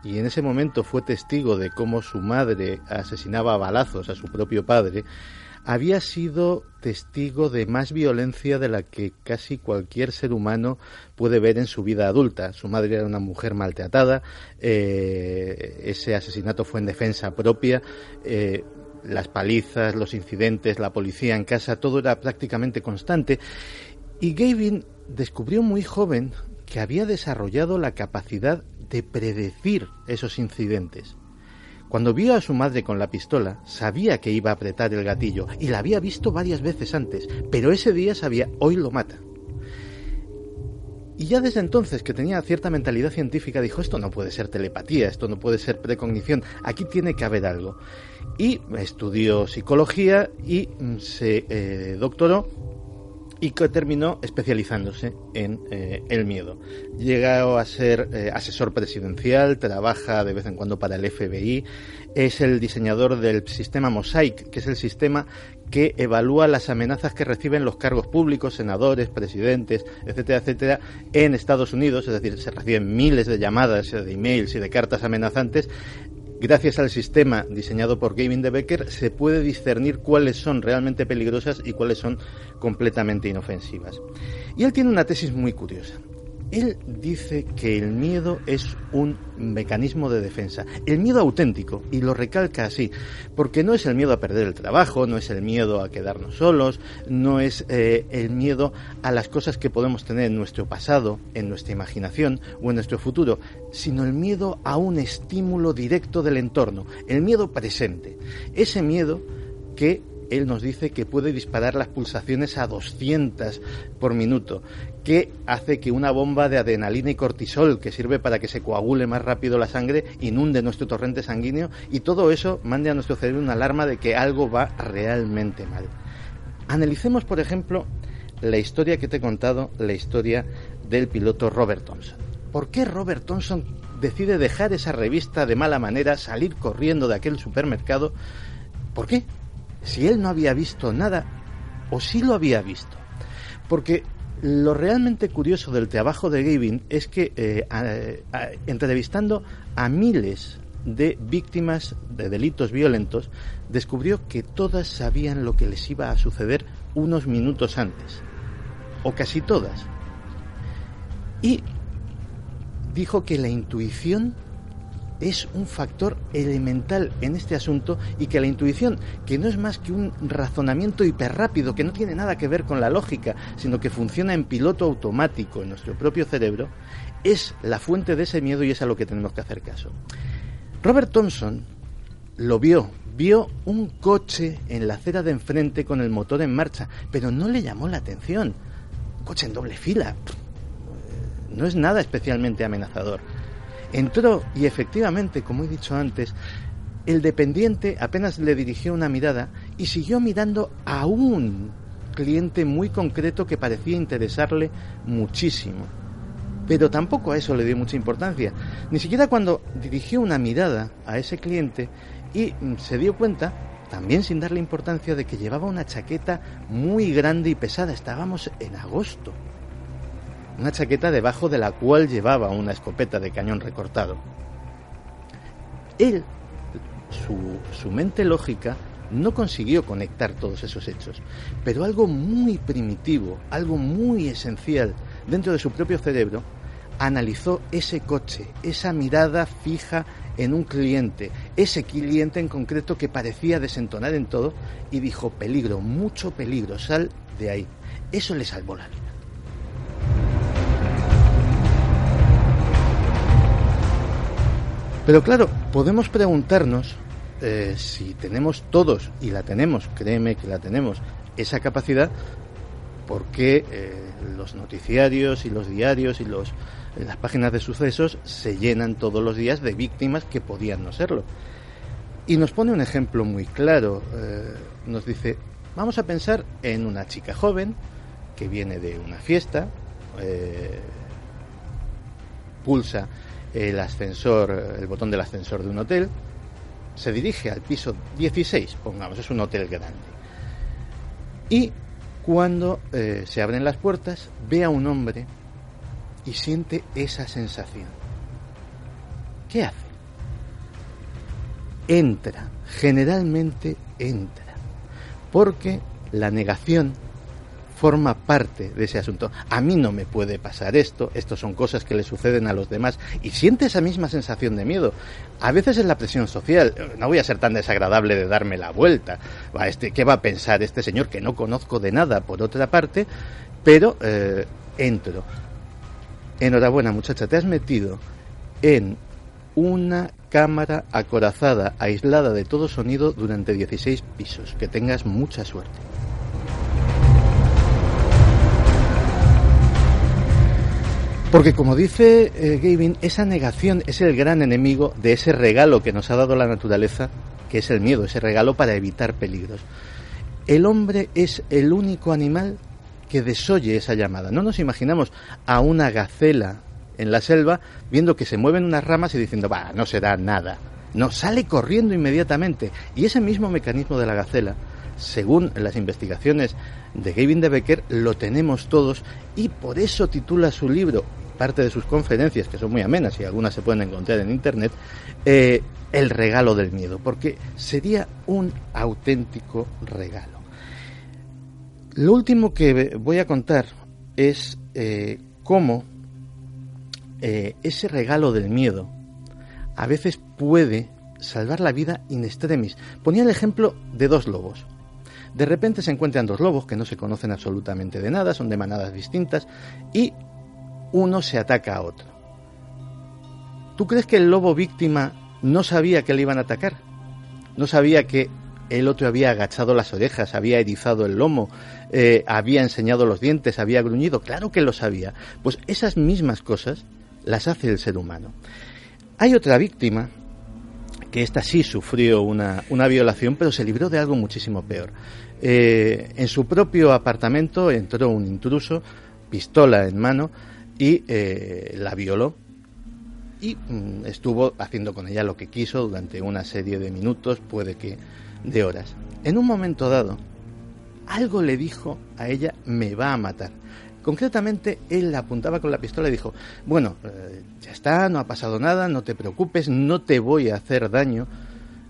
y en ese momento fue testigo de cómo su madre asesinaba a balazos a su propio padre, había sido testigo de más violencia de la que casi cualquier ser humano puede ver en su vida adulta. Su madre era una mujer maltratada, eh, ese asesinato fue en defensa propia, eh, las palizas, los incidentes, la policía en casa, todo era prácticamente constante. Y Gavin descubrió muy joven que había desarrollado la capacidad de predecir esos incidentes. Cuando vio a su madre con la pistola, sabía que iba a apretar el gatillo y la había visto varias veces antes, pero ese día sabía, hoy lo mata. Y ya desde entonces, que tenía cierta mentalidad científica, dijo, esto no puede ser telepatía, esto no puede ser precognición, aquí tiene que haber algo. Y estudió psicología y mm, se eh, doctoró y que terminó especializándose en eh, el miedo. Llegó a ser eh, asesor presidencial, trabaja de vez en cuando para el FBI, es el diseñador del sistema Mosaic, que es el sistema que evalúa las amenazas que reciben los cargos públicos, senadores, presidentes, etcétera, etcétera, en Estados Unidos, es decir, se reciben miles de llamadas, de emails y de cartas amenazantes Gracias al sistema diseñado por Gavin de Becker se puede discernir cuáles son realmente peligrosas y cuáles son completamente inofensivas. Y él tiene una tesis muy curiosa. Él dice que el miedo es un mecanismo de defensa, el miedo auténtico, y lo recalca así, porque no es el miedo a perder el trabajo, no es el miedo a quedarnos solos, no es eh, el miedo a las cosas que podemos tener en nuestro pasado, en nuestra imaginación o en nuestro futuro, sino el miedo a un estímulo directo del entorno, el miedo presente, ese miedo que él nos dice que puede disparar las pulsaciones a 200 por minuto, que hace que una bomba de adrenalina y cortisol, que sirve para que se coagule más rápido la sangre, inunde nuestro torrente sanguíneo y todo eso mande a nuestro cerebro una alarma de que algo va realmente mal. Analicemos, por ejemplo, la historia que te he contado, la historia del piloto Robert Thompson. ¿Por qué Robert Thompson decide dejar esa revista de mala manera, salir corriendo de aquel supermercado? ¿Por qué? Si él no había visto nada o si lo había visto. Porque lo realmente curioso del trabajo de Gavin es que eh, entrevistando a miles de víctimas de delitos violentos, descubrió que todas sabían lo que les iba a suceder unos minutos antes, o casi todas. Y dijo que la intuición es un factor elemental en este asunto y que la intuición, que no es más que un razonamiento hiperrápido, que no tiene nada que ver con la lógica, sino que funciona en piloto automático en nuestro propio cerebro, es la fuente de ese miedo y es a lo que tenemos que hacer caso. Robert Thompson lo vio, vio un coche en la acera de enfrente con el motor en marcha, pero no le llamó la atención. Coche en doble fila. No es nada especialmente amenazador. Entró y efectivamente, como he dicho antes, el dependiente apenas le dirigió una mirada y siguió mirando a un cliente muy concreto que parecía interesarle muchísimo. Pero tampoco a eso le dio mucha importancia. Ni siquiera cuando dirigió una mirada a ese cliente y se dio cuenta, también sin darle importancia, de que llevaba una chaqueta muy grande y pesada. Estábamos en agosto una chaqueta debajo de la cual llevaba una escopeta de cañón recortado. Él, su, mente lógica, no consiguió conectar todos esos hechos, pero algo muy primitivo, algo muy esencial dentro de su propio cerebro, analizó ese coche, esa mirada fija en un cliente, ese cliente en concreto que parecía desentonar en todo, y dijo, peligro, mucho peligro, sal de ahí. Eso le salvó la vida. Pero claro, podemos preguntarnos eh, si tenemos todos, y la tenemos, créeme que la tenemos, esa capacidad, ¿por qué eh, los noticiarios y los diarios y los, las páginas de sucesos se llenan todos los días de víctimas que podían no serlo? Y nos pone un ejemplo muy claro. Eh, nos dice, vamos a pensar en una chica joven que viene de una fiesta, pulsa el ascensor, el botón del ascensor de un hotel, se dirige al piso 16, pongamos, es un hotel grande. Y cuando eh, se abren las puertas, ve a un hombre y siente esa sensación. ¿Qué hace? Entra, generalmente entra, porque la negación forma parte de ese asunto. A mí no me puede pasar esto, esto son cosas que le suceden a los demás y siente esa misma sensación de miedo. A veces es la presión social, no voy a ser tan desagradable de darme la vuelta. Este, ¿Qué va a pensar este señor que no conozco de nada por otra parte? Pero eh, entro. Enhorabuena muchacha, te has metido en una cámara acorazada, aislada de todo sonido durante 16 pisos. Que tengas mucha suerte. Porque como dice eh, Gavin, esa negación es el gran enemigo de ese regalo que nos ha dado la naturaleza, que es el miedo, ese regalo para evitar peligros. El hombre es el único animal que desoye esa llamada. No nos imaginamos a una gacela en la selva viendo que se mueven unas ramas y diciendo, va, no será nada. No, sale corriendo inmediatamente. Y ese mismo mecanismo de la gacela, según las investigaciones de Gavin de Becker, lo tenemos todos y por eso titula su libro, parte de sus conferencias, que son muy amenas y algunas se pueden encontrar en Internet, eh, El regalo del miedo, porque sería un auténtico regalo. Lo último que voy a contar es eh, cómo eh, ese regalo del miedo a veces puede salvar la vida in extremis. Ponía el ejemplo de dos lobos. De repente se encuentran dos lobos que no se conocen absolutamente de nada, son de manadas distintas, y uno se ataca a otro. ¿Tú crees que el lobo víctima no sabía que le iban a atacar? ¿No sabía que el otro había agachado las orejas, había erizado el lomo, eh, había enseñado los dientes, había gruñido? Claro que lo sabía. Pues esas mismas cosas las hace el ser humano. Hay otra víctima que esta sí sufrió una, violación, pero se libró de algo muchísimo peor. Eh, en su propio apartamento entró un intruso, pistola en mano, y eh, la violó. Y mm, estuvo haciendo con ella lo que quiso durante una serie de minutos, puede que de horas. En un momento dado, algo le dijo a ella, me va a matar. Concretamente, él la apuntaba con la pistola y dijo, bueno, eh, ya está, no ha pasado nada, no te preocupes, no te voy a hacer daño,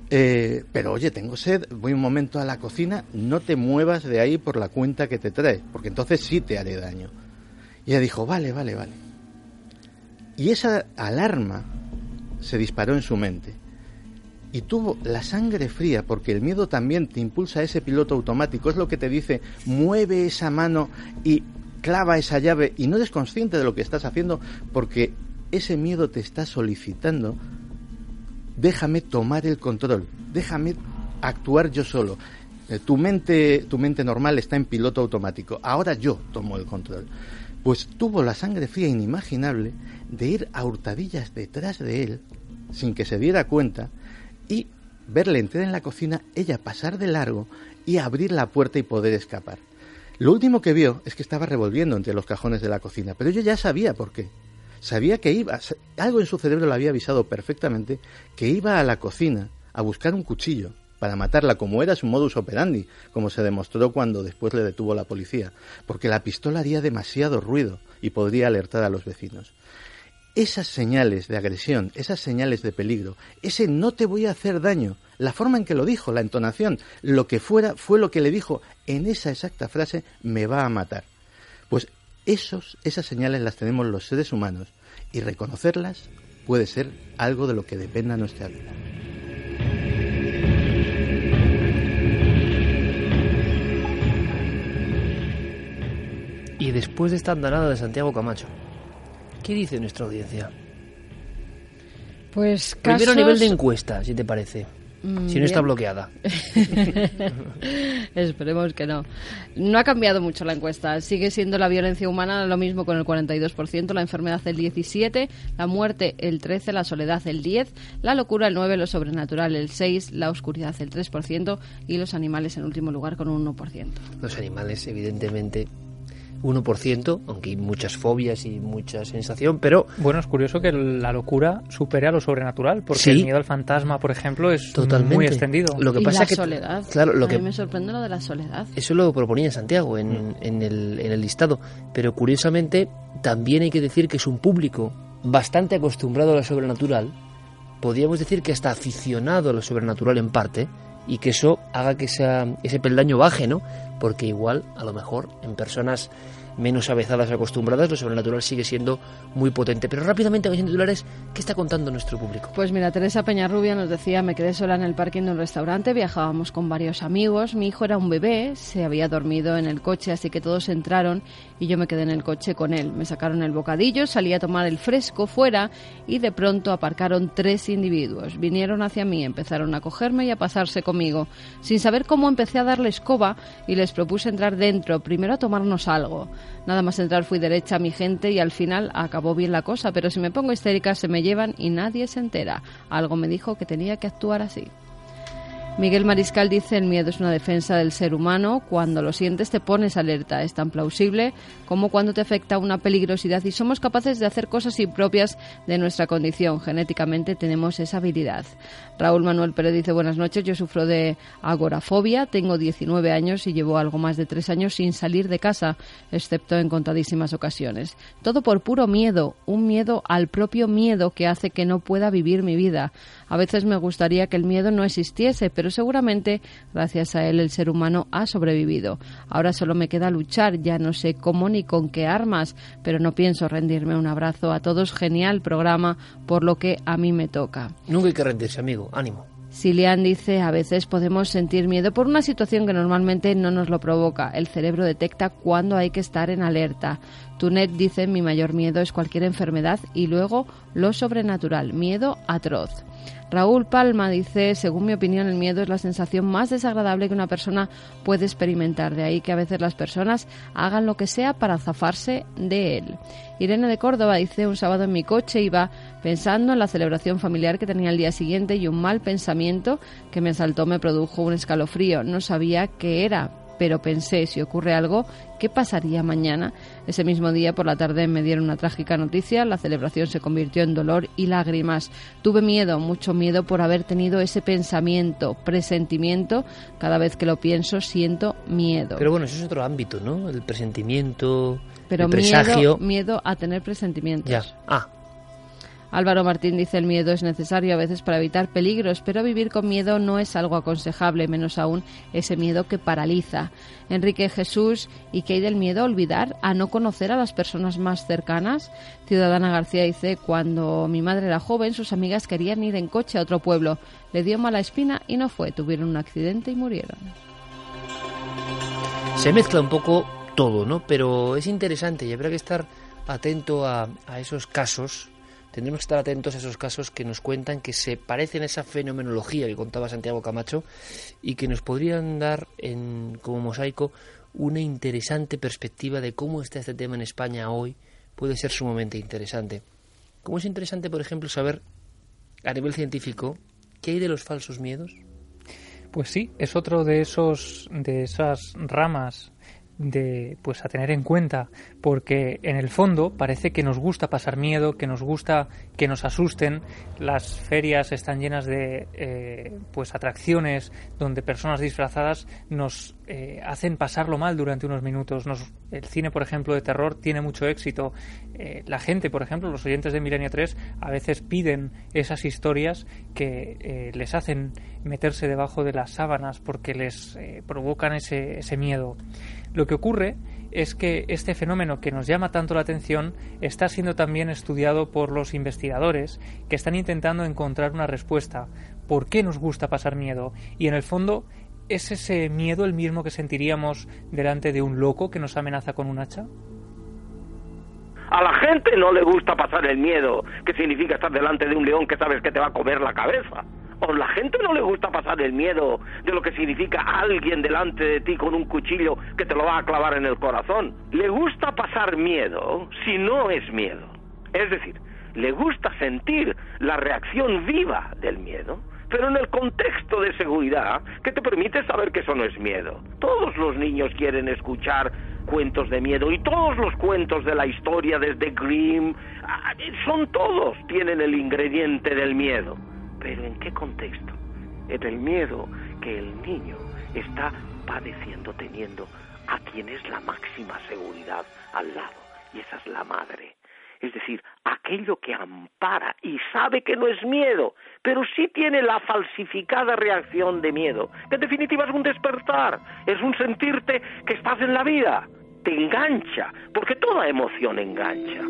eh, pero oye, tengo sed, voy un momento a la cocina, no te muevas de ahí por la cuenta que te trae, porque entonces sí te haré daño. Y ella dijo, vale, vale, vale. Y esa alarma se disparó en su mente. Y tuvo la sangre fría, porque el miedo también te impulsa a ese piloto automático. Es lo que te dice, mueve esa mano y clava esa llave y no eres consciente de lo que estás haciendo porque ese miedo te está solicitando, déjame tomar el control, déjame actuar yo solo. Eh, tu mente, tu mente normal está en piloto automático. Ahora yo tomo el control. Pues tuvo la sangre fría inimaginable de ir a hurtadillas detrás de él, sin que se diera cuenta, y verle entrar en la cocina, ella pasar de largo y abrir la puerta y poder escapar. Lo último que vio es que estaba revolviendo entre los cajones de la cocina, pero ella ya sabía por qué. Sabía que iba, algo en su cerebro le había avisado perfectamente que iba a la cocina a buscar un cuchillo para matarla, como era su modus operandi, como se demostró cuando después le detuvo la policía, porque la pistola haría demasiado ruido y podría alertar a los vecinos esas señales de agresión, esas señales de peligro, ese no te voy a hacer daño, la forma en que lo dijo, la entonación, lo que fuera, fue lo que le dijo en esa exacta frase, me va a matar. Pues esos, esas señales las tenemos los seres humanos y reconocerlas puede ser algo de lo que dependa nuestra vida. Y después de esta andanada de Santiago Camacho, ¿Qué dice nuestra audiencia? Pues Primero a nivel de encuesta, si te parece. Mm, si no está bloqueada. [LAUGHS] Esperemos que no. No ha cambiado mucho la encuesta. Sigue siendo la violencia humana lo mismo con el 42%, la enfermedad el 17%, la muerte el 13%, la soledad el 10%, la locura el 9%, lo sobrenatural el 6%, la oscuridad el 3% y los animales en último lugar con un 1%. Los animales, evidentemente, 1%, aunque hay muchas fobias y mucha sensación, pero... Bueno, es curioso que la locura supere a lo sobrenatural, porque el miedo al fantasma, por ejemplo, es muy extendido. Lo que pasa la que, soledad. Claro, lo a que, mí me sorprende lo de la soledad. Eso lo proponía Santiago en, mm. en, el, en el listado, pero curiosamente también hay que decir que es un público bastante acostumbrado a lo sobrenatural, podríamos decir que está aficionado a lo sobrenatural en parte, y que eso haga que ese peldaño baje, ¿no? Porque igual, a lo mejor, en personas menos avezadas, acostumbradas, lo sobrenatural sigue siendo muy potente. Pero rápidamente, en titulares, ¿qué está contando nuestro público? Pues mira, Teresa Peñarrubia nos decía, me quedé sola en el parking de un restaurante, viajábamos con varios amigos, mi hijo era un bebé, se había dormido en el coche, así que todos entraron y yo me quedé en el coche con él. Me sacaron el bocadillo, salí a tomar el fresco fuera y de pronto aparcaron tres individuos. Vinieron hacia mí, empezaron a cogerme y a pasarse conmigo. Sin saber cómo empecé a darle escoba y les propuse entrar dentro, primero a tomarnos algo. Nada más entrar fui derecha a mi gente y al final acabó bien la cosa, pero si me pongo histérica se me llevan y nadie se entera. Algo me dijo que tenía que actuar así. Miguel Mariscal dice el miedo es una defensa del ser humano. Cuando lo sientes te pones alerta. Es tan plausible como cuando te afecta una peligrosidad y somos capaces de hacer cosas impropias de nuestra condición. Genéticamente tenemos esa habilidad. Raúl Manuel Pérez dice buenas noches. Yo sufro de agorafobia. Tengo 19 años y llevo algo más de tres años sin salir de casa, excepto en contadísimas ocasiones. Todo por puro miedo. Un miedo al propio miedo que hace que no pueda vivir mi vida. A veces me gustaría que el miedo no existiese, pero seguramente gracias a él el ser humano ha sobrevivido. Ahora solo me queda luchar, ya no sé cómo ni con qué armas, pero no pienso rendirme. Un abrazo a todos, genial programa, por lo que a mí me toca. Nunca hay que rendirse, amigo, ánimo. Silian dice, a veces podemos sentir miedo por una situación que normalmente no nos lo provoca. El cerebro detecta cuándo hay que estar en alerta. Tunet dice, mi mayor miedo es cualquier enfermedad y luego lo sobrenatural, miedo atroz. Raúl Palma dice, según mi opinión, el miedo es la sensación más desagradable que una persona puede experimentar. De ahí que a veces las personas hagan lo que sea para zafarse de él. Irene de Córdoba dice, un sábado en mi coche iba pensando en la celebración familiar que tenía el día siguiente y un mal pensamiento que me asaltó me produjo un escalofrío. No sabía qué era, pero pensé, si ocurre algo, ¿qué pasaría mañana? Ese mismo día por la tarde me dieron una trágica noticia, la celebración se convirtió en dolor y lágrimas. Tuve miedo, mucho miedo por haber tenido ese pensamiento, presentimiento, cada vez que lo pienso siento miedo. Pero bueno, eso es otro ámbito, ¿no? El presentimiento, pero el presagio. Miedo, miedo a tener presentimientos. Ya. Ah, Álvaro Martín dice el miedo es necesario a veces para evitar peligros, pero vivir con miedo no es algo aconsejable, menos aún ese miedo que paraliza. Enrique Jesús, ¿y qué hay del miedo a olvidar, a no conocer a las personas más cercanas? Ciudadana García dice, cuando mi madre era joven, sus amigas querían ir en coche a otro pueblo. Le dio mala espina y no fue. Tuvieron un accidente y murieron. Se mezcla un poco todo, ¿no? Pero es interesante y habrá que estar atento a, a esos casos tendremos que estar atentos a esos casos que nos cuentan que se parecen a esa fenomenología que contaba Santiago Camacho y que nos podrían dar en, como mosaico una interesante perspectiva de cómo está este tema en España hoy. Puede ser sumamente interesante. Como es interesante, por ejemplo, saber a nivel científico qué hay de los falsos miedos. Pues sí, es otro de esos de esas ramas de pues a tener en cuenta porque en el fondo parece que nos gusta pasar miedo que nos gusta que nos asusten. Las ferias están llenas de eh, pues atracciones donde personas disfrazadas nos eh, hacen pasarlo mal durante unos minutos. El cine por ejemplo de terror tiene mucho éxito. Eh, la gente por ejemplo los oyentes de Milenio 3 a veces piden esas historias que les hacen meterse debajo de las sábanas porque les provocan ese, ese miedo lo que ocurre es que este fenómeno que nos llama tanto la atención está siendo también estudiado por los investigadores que están intentando encontrar una respuesta. ¿Por qué nos gusta pasar miedo? Y en el fondo, ¿es ese miedo el mismo que sentiríamos delante de un loco que nos amenaza con un hacha? A la gente no le gusta pasar el miedo, que significa estar delante de un león que sabes que te va a comer la cabeza. O la gente no le gusta pasar el miedo de lo que significa alguien delante de ti con un cuchillo que te lo va a clavar en el corazón. Le gusta pasar miedo si no es miedo. Es decir, le gusta sentir la reacción viva del miedo, pero en el contexto de seguridad que te permite saber que eso no es miedo. Todos los niños quieren escuchar cuentos de miedo y todos los cuentos de la historia desde Grimm, ah, son todos, tienen el ingrediente del miedo. Pero ¿en qué contexto? En el miedo que el niño está padeciendo teniendo a quien es la máxima seguridad al lado, y esa es la madre. Es decir, aquello que ampara y sabe que no es miedo, pero sí tiene la falsificada reacción de miedo, que en definitiva es un despertar, es un sentirte que estás en la vida, te engancha, porque toda emoción engancha.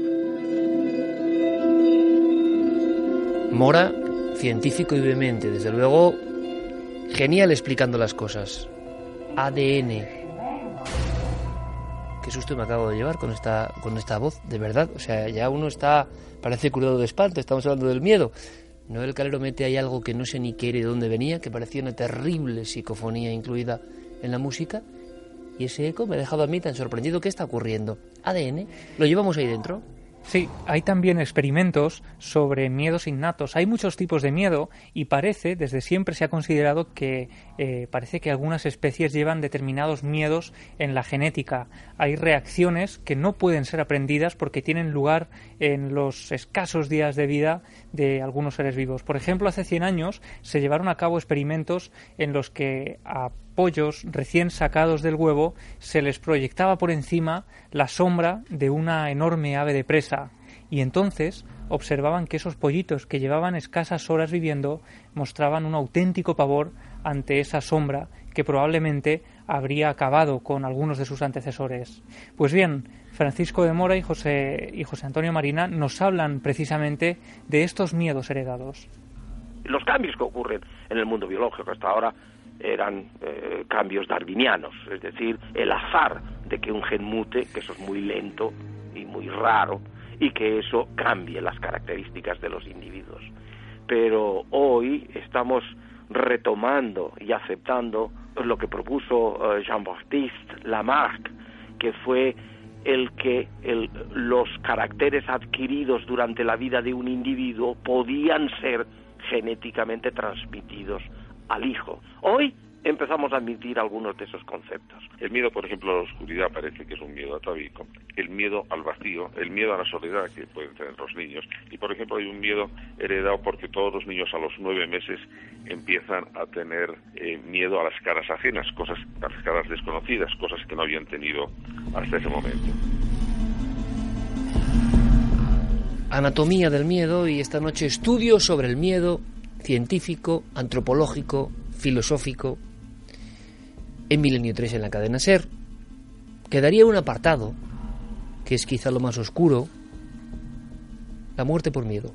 Mora científico y vehemente, desde luego, genial explicando las cosas. ADN. Qué susto me acabo de llevar con esta, con esta voz, de verdad. O sea, ya uno está, parece curado de espanto, estamos hablando del miedo. Noel Calero mete ahí algo que no sé ni qué era de dónde venía, que parecía una terrible psicofonía incluida en la música. Y ese eco me ha dejado a mí tan sorprendido. ¿Qué está ocurriendo? ADN, ¿lo llevamos ahí dentro? Sí, hay también experimentos sobre miedos innatos. Hay muchos tipos de miedo y parece, desde siempre se ha considerado que eh, parece que algunas especies llevan determinados miedos en la genética. Hay reacciones que no pueden ser aprendidas porque tienen lugar en los escasos días de vida de algunos seres vivos. Por ejemplo, hace 100 años se llevaron a cabo experimentos en los que a pollos recién sacados del huevo se les proyectaba por encima la sombra de una enorme ave de presa y entonces observaban que esos pollitos que llevaban escasas horas viviendo mostraban un auténtico pavor ante esa sombra que probablemente habría acabado con algunos de sus antecesores. Pues bien, Francisco de Mora y José, y José Antonio Marina nos hablan precisamente de estos miedos heredados. Los cambios que ocurren en el mundo biológico hasta ahora eran eh, cambios darwinianos, es decir, el azar de que un gen mute, que eso es muy lento y muy raro, y que eso cambie las características de los individuos. Pero hoy estamos retomando y aceptando lo que propuso eh, Jean-Baptiste Lamarck, que fue el que los caracteres adquiridos durante la vida de un individuo podían ser genéticamente transmitidos al hijo. Hoy empezamos a admitir algunos de esos conceptos. El miedo, por ejemplo, a la oscuridad parece que es un miedo atávico. El miedo al vacío, el miedo a la soledad que pueden tener los niños. Y, por ejemplo, hay un miedo heredado porque todos los niños a los nueve meses empiezan a tener eh, miedo a las caras ajenas, cosas, a las caras desconocidas, cosas que no habían tenido hasta ese momento. Anatomía del miedo y esta noche estudio sobre el miedo científico, antropológico, filosófico, en Milenio 3 en la cadena Ser, quedaría un apartado, que es quizá lo más oscuro, la muerte por miedo.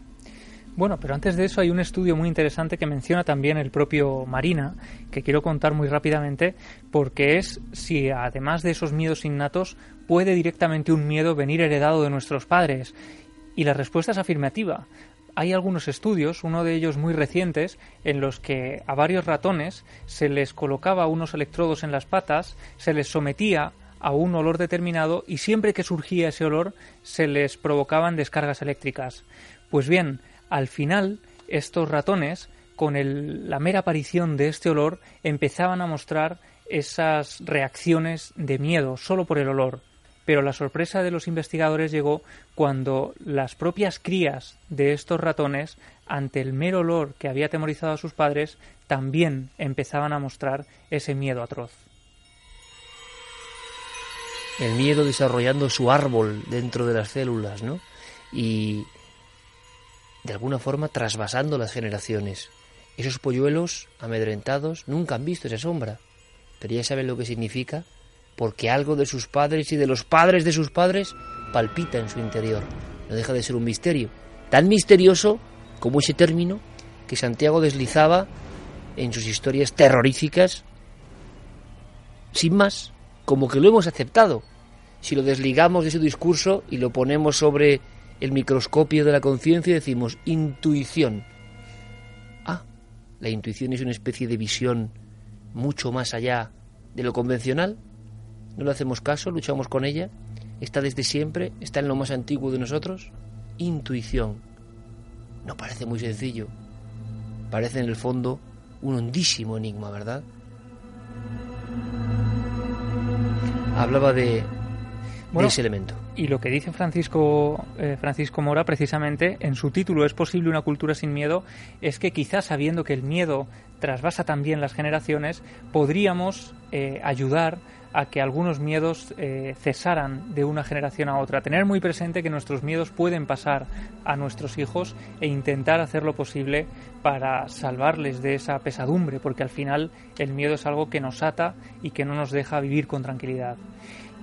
Bueno, pero antes de eso hay un estudio muy interesante que menciona también el propio Marina, que quiero contar muy rápidamente, porque es si además de esos miedos innatos puede directamente un miedo venir heredado de nuestros padres. Y la respuesta es afirmativa hay algunos estudios, uno de ellos muy recientes, en los que a varios ratones se les colocaba unos electrodos en las patas, se les sometía a un olor determinado y siempre que surgía ese olor se les provocaban descargas eléctricas. Pues bien, al final estos ratones, con la mera aparición de este olor, empezaban a mostrar esas reacciones de miedo solo por el olor pero la sorpresa de los investigadores llegó cuando las propias crías de estos ratones, ante el mero olor que había atemorizado a sus padres, también empezaban a mostrar ese miedo atroz. El miedo desarrollando su árbol dentro de las células, ¿no? Y de alguna forma trasvasando las generaciones. Esos polluelos amedrentados nunca han visto esa sombra, pero ya saben lo que significa porque algo de sus padres y de los padres de sus padres palpita en su interior. No deja de ser un misterio, tan misterioso como ese término que Santiago deslizaba en sus historias terroríficas, sin más, como que lo hemos aceptado. Si lo desligamos de su discurso y lo ponemos sobre el microscopio de la conciencia, decimos intuición. Ah, la intuición es una especie de visión mucho más allá de lo convencional no le hacemos caso, luchamos con ella, está desde siempre, está en lo más antiguo de nosotros. Intuición. No parece muy sencillo, parece en el fondo un hondísimo enigma, ¿verdad? Hablaba de, ese elemento. Y lo que dice Francisco, eh, Francisco Mora, precisamente, en su título ¿Es posible una cultura sin miedo? es que quizás sabiendo que el miedo trasvasa también las generaciones, podríamos eh, ayudar a que algunos miedos eh, cesaran de una generación a otra. Tener muy presente que nuestros miedos pueden pasar a nuestros hijos e intentar hacer lo posible para salvarles de esa pesadumbre, porque al final el miedo es algo que nos ata y que no nos deja vivir con tranquilidad.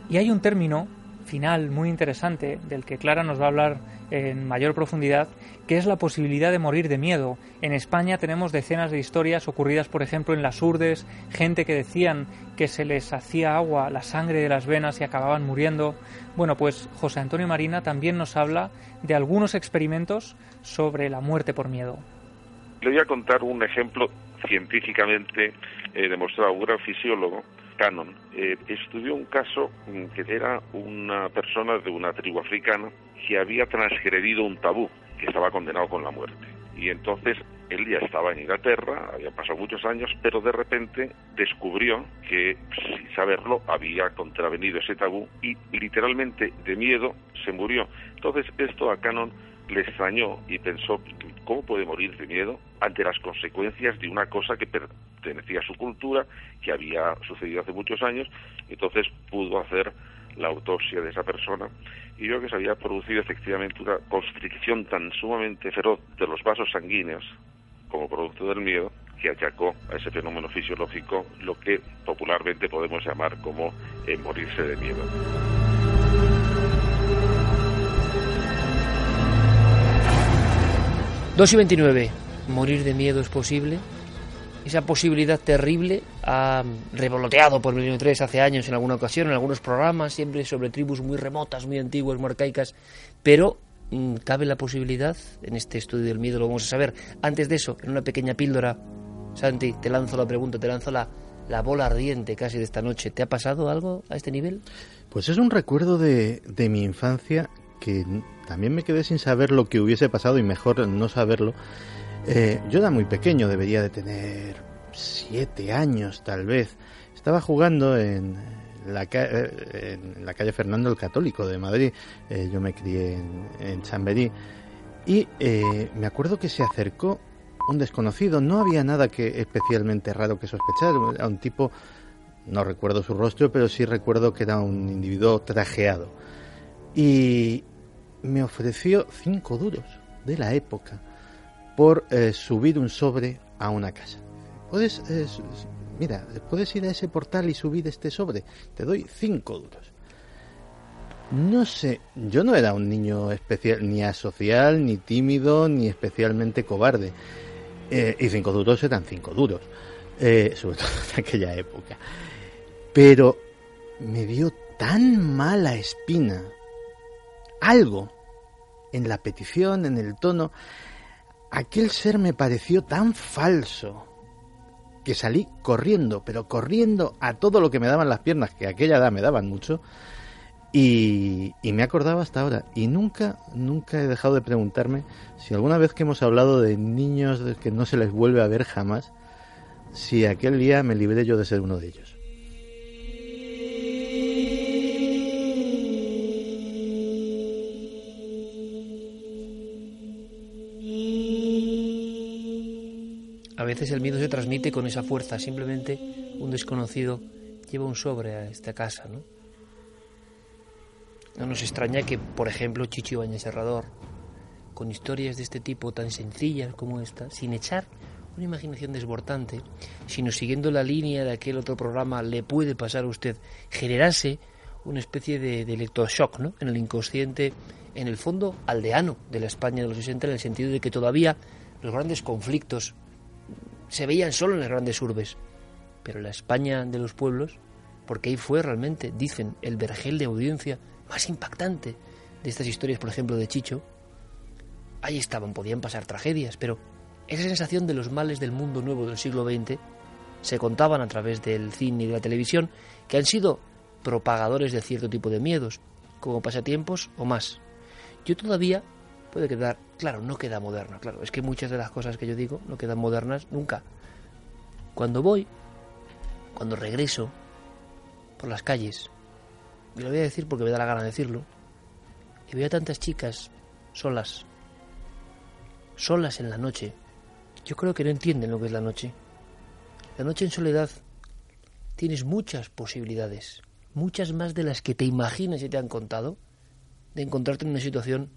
Y hay un término final muy interesante del que Clara nos va a hablar en mayor profundidad, que es la posibilidad de morir de miedo. En España tenemos decenas de historias ocurridas, por ejemplo, en las urdes, gente que decían que se les hacía agua la sangre de las venas y acababan muriendo. Bueno, pues José Antonio Marina también nos habla de algunos experimentos sobre la muerte por miedo. Le voy a contar un ejemplo científicamente eh, demostrado. Un gran fisiólogo Cannon, eh, estudió un caso mm, que era una persona de una tribu africana que había transgredido un tabú, que estaba condenado con la muerte. Y entonces él ya estaba en Inglaterra, había pasado muchos años, pero de repente descubrió que, sin saberlo, había contravenido ese tabú y literalmente de miedo se murió. Entonces esto a Cannon le extrañó y pensó, ¿cómo puede morir de miedo ante las consecuencias de una cosa que pertenecía a su cultura, que había sucedido hace muchos años? Entonces pudo hacer la autopsia de esa persona y vio que se había producido efectivamente una constricción tan sumamente feroz de los vasos sanguíneos como producto del miedo que achacó a ese fenómeno fisiológico lo que popularmente podemos llamar como eh, morirse de miedo. Dos y 29. ¿Morir de miedo es posible? Esa posibilidad terrible ha revoloteado por Milenio 3 hace años en alguna ocasión, en algunos programas, siempre sobre tribus muy remotas, muy antiguas, muy arcaicas, pero Mm, ¿Cabe la posibilidad? En este estudio del miedo lo vamos a saber. Antes de eso, en una pequeña píldora, Santi, te lanzo la pregunta, te lanzo la, la bola ardiente casi de esta noche. ¿Te ha pasado algo a este nivel? Pues es un recuerdo de, de mi infancia que también me quedé sin saber lo que hubiese pasado y mejor no saberlo. Eh, yo era muy pequeño, debería de tener siete años tal vez. Estaba jugando en, la, eh, calle Fernando el Católico de Madrid. Eh, yo me crié en, en Chamberí. Y eh, me acuerdo que se acercó un desconocido. No había nada que especialmente raro que sospechar. Era un tipo, no recuerdo su rostro, pero sí recuerdo que era un individuo trajeado. Y me ofreció cinco duros de la época por subir un sobre a una casa. Puedes mira, puedes ir a ese portal y subir este sobre, te doy cinco duros. No sé, yo no era un niño especial, ni asocial, ni tímido, ni especialmente cobarde. Eh, y cinco duros eran cinco duros, eh, sobre todo [LAUGHS] en aquella época. Pero me dio tan mala espina algo en la petición, en el tono, aquel ser me pareció tan falso, que salí corriendo, pero corriendo a todo lo que me daban las piernas, que a aquella edad me daban mucho, y, y, me acordaba hasta ahora. Y nunca, nunca he dejado de preguntarme si alguna vez que hemos hablado de niños que no se les vuelve a ver jamás, si aquel día me libré yo de ser uno de ellos. A veces el miedo se transmite con esa fuerza, simplemente un desconocido lleva un sobre a esta casa, ¿no? No nos extraña que, por ejemplo, Chicho Baña Serrador, con historias de este tipo tan sencillas como esta, sin echar una imaginación desbordante, sino siguiendo la línea de aquel otro programa, le puede pasar a usted, generase una especie de, de electroshock ¿no? en el inconsciente, en el fondo aldeano de la España de los 60, en el sentido de que todavía los grandes conflictos se veían solo en las grandes urbes, pero la España de los pueblos, porque ahí fue realmente, dicen, el vergel de audiencia más impactante de estas historias, por ejemplo, de Chicho, ahí estaban, podían pasar tragedias, pero esa sensación de los males del mundo nuevo del siglo XX se contaban a través del cine y de la televisión, que han sido propagadores de cierto tipo de miedos, como pasatiempos o más. Yo todavía puede quedar, claro, no queda moderna, claro, es que muchas de las cosas que yo digo no quedan modernas nunca. Cuando voy, cuando regreso por las calles, y lo voy a decir porque me da la gana de decirlo, y veo a tantas chicas solas, solas en la noche, yo creo que no entienden lo que es la noche. La noche en soledad tienes muchas posibilidades, muchas más de las que te imaginas y te han contado, de encontrarte en una situación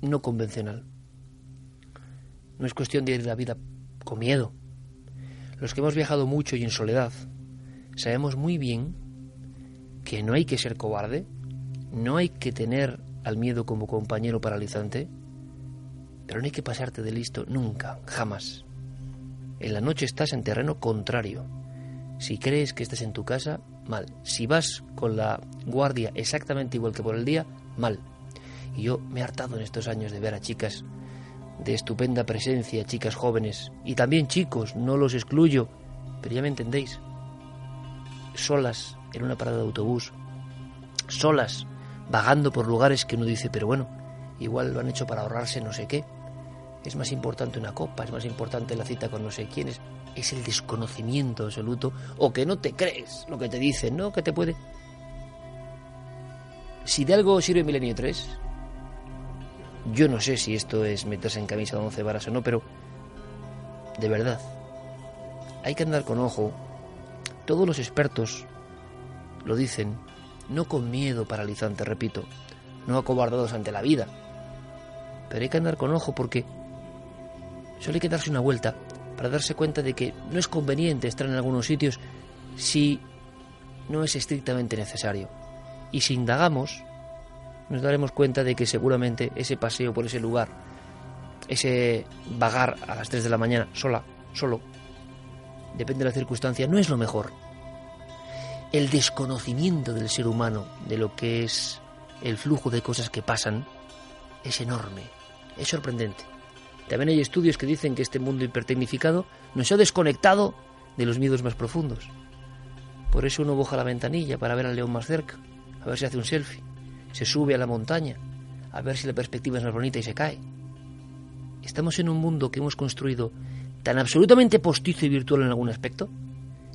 no convencional. No es cuestión de ir la vida con miedo. Los que hemos viajado mucho y en soledad, sabemos muy bien que no hay que ser cobarde, no hay que tener al miedo como compañero paralizante, pero no hay que pasarte de listo nunca, jamás. En la noche estás en terreno contrario. Si crees que estás en tu casa, mal. Si vas con la guardia exactamente igual que por el día, mal. Y yo me he hartado en estos años de ver a chicas de estupenda presencia, chicas jóvenes, y también chicos, no los excluyo, pero ya me entendéis, solas en una parada de autobús, solas, vagando por lugares que uno dice, pero bueno, igual lo han hecho para ahorrarse no sé qué. Es más importante una copa, es más importante la cita con no sé quiénes. Es el desconocimiento absoluto o que no te crees lo que te dicen, ¿no? Que te puede. Si de algo sirve Milenio 3, yo no sé si esto es meterse en camisa de once varas o no, pero de verdad, hay que andar con ojo. Todos los expertos lo dicen, no con miedo paralizante, repito, no acobardados ante la vida, pero hay que andar con ojo porque solo hay que darse una vuelta para darse cuenta de que no es conveniente estar en algunos sitios si no es estrictamente necesario. Y si indagamos, nos daremos cuenta de que seguramente ese paseo por ese lugar, ese vagar a las 3 de la mañana sola, solo, depende de la circunstancia, no es lo mejor. El desconocimiento del ser humano de lo que es el flujo de cosas que pasan es enorme, es sorprendente. También hay estudios que dicen que este mundo hipertecnificado nos ha desconectado de los miedos más profundos. Por eso uno boja la ventanilla para ver al león más cerca, a ver si hace un selfie. Se sube a la montaña, a ver si la perspectiva es más bonita y se cae. Estamos en un mundo que hemos construido tan absolutamente postizo y virtual en algún aspecto,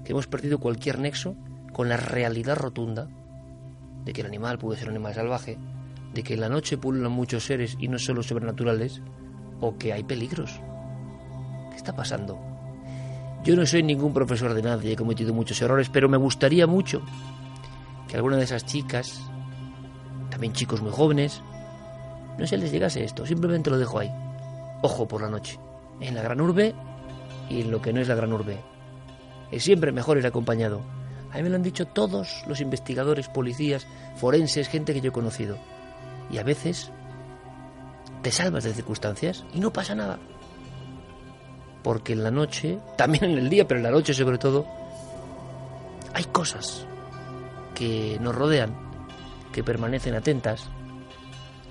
que hemos perdido cualquier nexo con la realidad rotunda de que el animal puede ser un animal salvaje, de que en la noche pululan muchos seres y no solo sobrenaturales, o que hay peligros. ¿Qué está pasando? Yo no soy ningún profesor de nadie, he cometido muchos errores, pero me gustaría mucho que alguna de esas chicas, también chicos muy jóvenes, no se les llegase esto, simplemente lo dejo ahí. Ojo por la noche, en la gran urbe y en lo que no es la gran urbe. Es siempre mejor ir acompañado. A mí me lo han dicho todos los investigadores, policías, forenses, gente que yo he conocido. Y a veces te salvas de circunstancias y no pasa nada. Porque en la noche, también en el día, pero en la noche sobre todo, hay cosas que nos rodean, que permanecen atentas,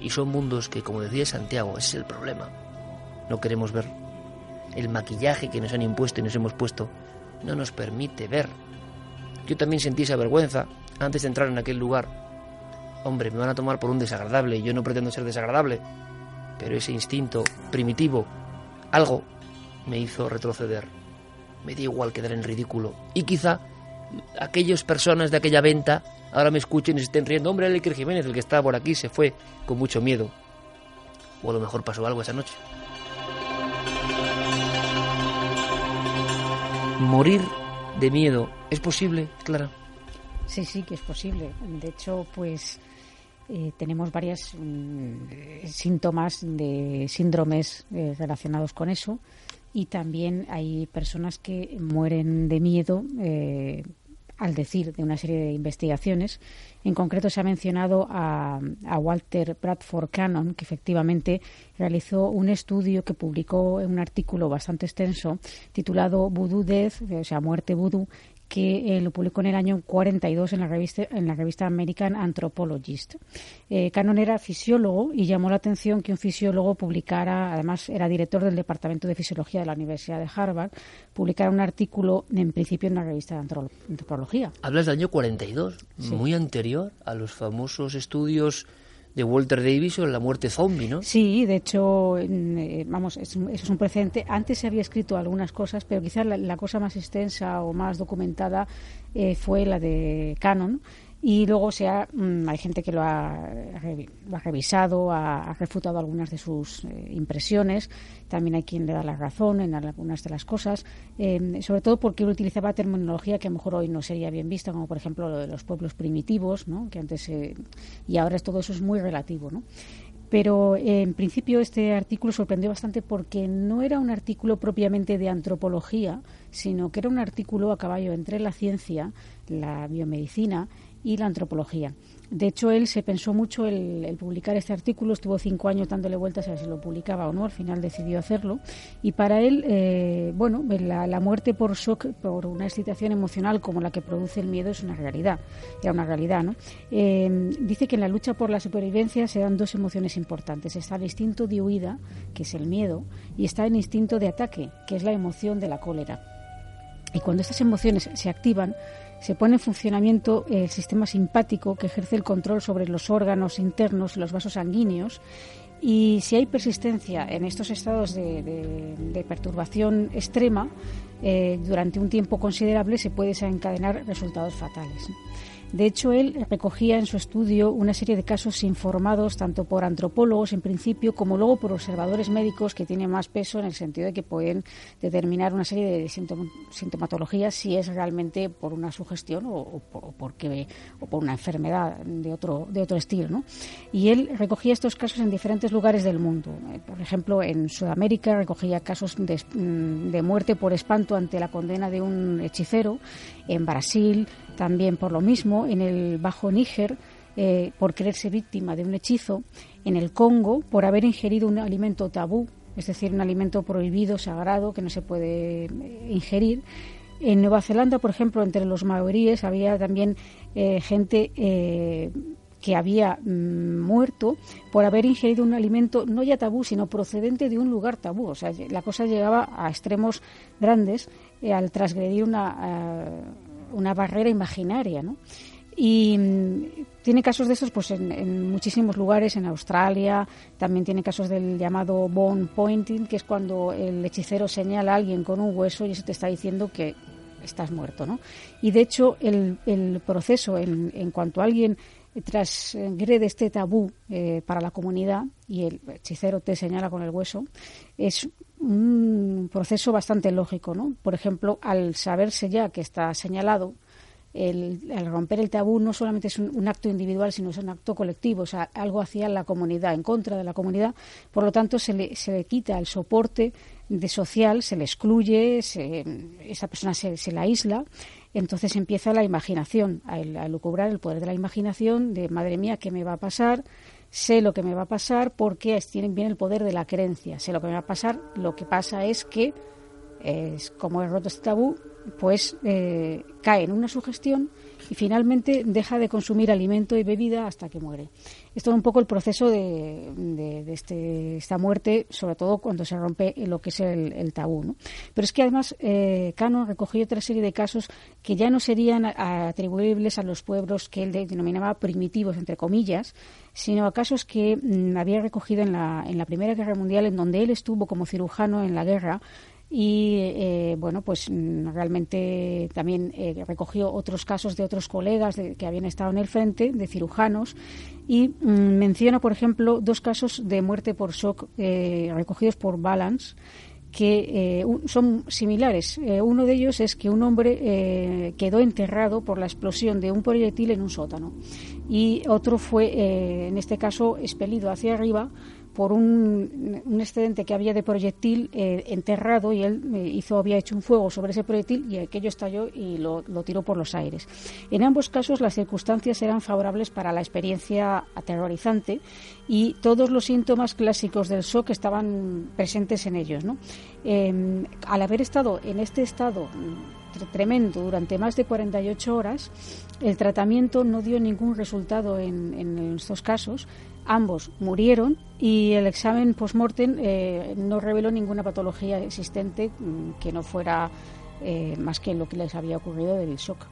y son mundos que, como decía Santiago, es el problema. No queremos ver. El maquillaje que nos han impuesto y nos hemos puesto no nos permite ver. Yo también sentí esa vergüenza antes de entrar en aquel lugar. Hombre, me van a tomar por un desagradable y yo no pretendo ser desagradable pero ese instinto primitivo, algo, me hizo retroceder. Me dio igual quedar en ridículo. Y quizá aquellas personas de aquella venta ahora me escuchen y se estén riendo. Hombre, el Iker Jiménez, el que estaba por aquí, se fue con mucho miedo. O a lo mejor pasó algo esa noche. Morir de miedo, ¿es posible, Clara? Sí, sí, que es posible. De hecho, pues eh, tenemos varios mm, síntomas de síndromes eh, relacionados con eso y también hay personas que mueren de miedo eh, al decir de una serie de investigaciones. En concreto se ha mencionado a, a, Walter Bradford Cannon, que efectivamente realizó un estudio que publicó en un artículo bastante extenso titulado Voodoo Death, o sea, muerte voodoo, que eh, lo publicó en el año 42 en la revista, en la revista American Anthropologist. Eh, Cannon era fisiólogo y llamó la atención que un fisiólogo publicara, además era director del Departamento de Fisiología de la Universidad de Harvard, publicara un artículo en principio en la revista de Antropología. Hablas del año 42, muy anterior a los famosos estudios de Walter Davis o la muerte zombie, ¿no? Sí, de hecho, eh, vamos, eso es un precedente. Antes se había escrito algunas cosas, pero quizás la, cosa más extensa o más documentada eh, fue la de Canon, y luego se mm, hay gente que lo ha, revisado, ha, refutado algunas de sus eh, impresiones. También hay quien le da la razón en algunas de las cosas, em, sobre todo porque él utilizaba terminología que a lo mejor hoy no sería bien vista, como por ejemplo lo de los pueblos primitivos, ¿no? que antes y ahora todo eso es muy relativo. ¿no? Pero en principio este artículo sorprendió bastante porque no era un artículo propiamente de antropología, sino que era un artículo a caballo entre la ciencia, la biomedicina y la antropología. De hecho, él se pensó mucho el, publicar este artículo, estuvo cinco años dándole vueltas a ver si lo publicaba o no, al final decidió hacerlo. Y para él, eh, bueno, la, muerte por shock, por una excitación emocional como la que produce el miedo es una realidad, era una realidad, ¿no? Eh, dice que en la lucha por la supervivencia se dan dos emociones importantes. Está el instinto de huida, que es el miedo, y está el instinto de ataque, que es la emoción de la cólera. Y cuando estas emociones se activan, se pone en funcionamiento el sistema simpático que ejerce el control sobre los órganos internos, los vasos sanguíneos, y si hay persistencia en estos estados de, perturbación extrema, eh, durante un tiempo considerable se puede desencadenar resultados fatales. De hecho, él recogía en su estudio una serie de casos informados tanto por antropólogos en principio como luego por observadores médicos que tienen más peso en el sentido de que pueden determinar una serie de sintomatologías si es realmente por una sugestión o, por, o por una enfermedad de otro, de otro estilo. ¿no? Y él recogía estos casos en diferentes lugares del mundo. Eh, por ejemplo, en Sudamérica recogía casos mm, de muerte por espanto ante la condena de un hechicero. En Brasil también por lo mismo, en el Bajo Níger, eh, por creerse víctima de un hechizo, en el Congo, por haber ingerido un alimento tabú, es decir, un alimento prohibido, sagrado, que no se puede eh, ingerir. En Nueva Zelanda, por ejemplo, entre los maoríes había también eh, gente que había mm, muerto por haber ingerido un alimento no ya tabú, sino procedente de un lugar tabú. O sea, la cosa llegaba a extremos grandes al transgredir una una barrera imaginaria, ¿no? Y mm, tiene casos de esos pues en, muchísimos lugares, en Australia, también tiene casos del llamado bone pointing, que es cuando el hechicero señala a alguien con un hueso y eso te está diciendo que estás muerto, ¿no? Y de hecho el, el proceso en, en cuanto alguien transgrede este tabú eh, para la comunidad y el hechicero te señala con el hueso, es un proceso bastante lógico, ¿no? Por ejemplo, al saberse ya que está señalado, el, romper el tabú no solamente es un, acto individual, sino es un acto colectivo, o sea, algo hacia la comunidad, en contra de la comunidad. Por lo tanto, se le, se le quita el soporte de social, se le excluye, esa persona se, se, la aísla. Entonces empieza la imaginación, a, a lucubrar el poder de la imaginación, de madre mía, ¿qué me va a pasar? Sé lo que me va a pasar porque tienen bien el poder de la creencia, sé lo que me va a pasar, lo que pasa es que, es, como he roto este tabú, pues eh, cae en una sugestión y finalmente deja de consumir alimento y bebida hasta que muere. Esto es un poco el proceso de, este, esta muerte, sobre todo cuando se rompe lo que es el, tabú. Pero es que además eh, Cano recogió otra serie de casos que ya no serían atribuibles a los pueblos que él denominaba primitivos, entre comillas, sino a casos que mm, había recogido en la, en la Primera Guerra Mundial, en donde él estuvo como cirujano en la guerra y eh, bueno pues mm, realmente también eh, recogió otros casos de otros colegas que habían estado en el frente de cirujanos y mm, menciona por ejemplo dos casos de muerte por shock eh, recogidos por Balance que son similares. uno de ellos es que un hombre quedó enterrado por la explosión de un proyectil en un sótano y otro fue, en este caso, expelido hacia arriba por un, excedente que había de proyectil eh, enterrado y él eh, hizo había hecho un fuego sobre ese proyectil y aquello estalló y lo, tiró por los aires. En ambos casos las circunstancias eran favorables para la experiencia aterrorizante y todos los síntomas clásicos del shock estaban presentes en ellos. Em, al haber estado en este estado tremendo durante más de 48 horas, el tratamiento no dio ningún resultado en, en estos casos Ambos murieron y el examen post-mortem eh, no reveló ninguna patología existente mm, que no fuera eh, más que lo que les había ocurrido del shock.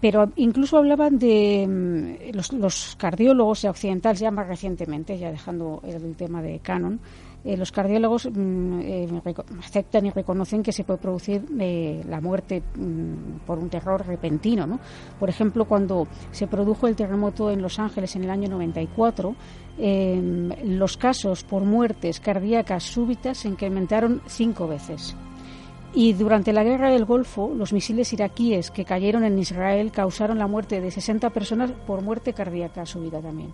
Pero incluso hablaban de mm, los, los cardiólogos occidentales ya más recientemente, ya dejando el tema de Canon, eh, los cardiólogos mm, eh, aceptan y reconocen que se puede producir eh, la muerte mm, por un terror repentino. ¿no? Por ejemplo, cuando se produjo el terremoto en Los Ángeles en el año 94, em, los casos por muertes cardíacas súbitas se incrementaron cinco veces. Y durante la guerra del Golfo, los misiles iraquíes que cayeron en Israel causaron la muerte de 60 personas por muerte cardíaca súbita también.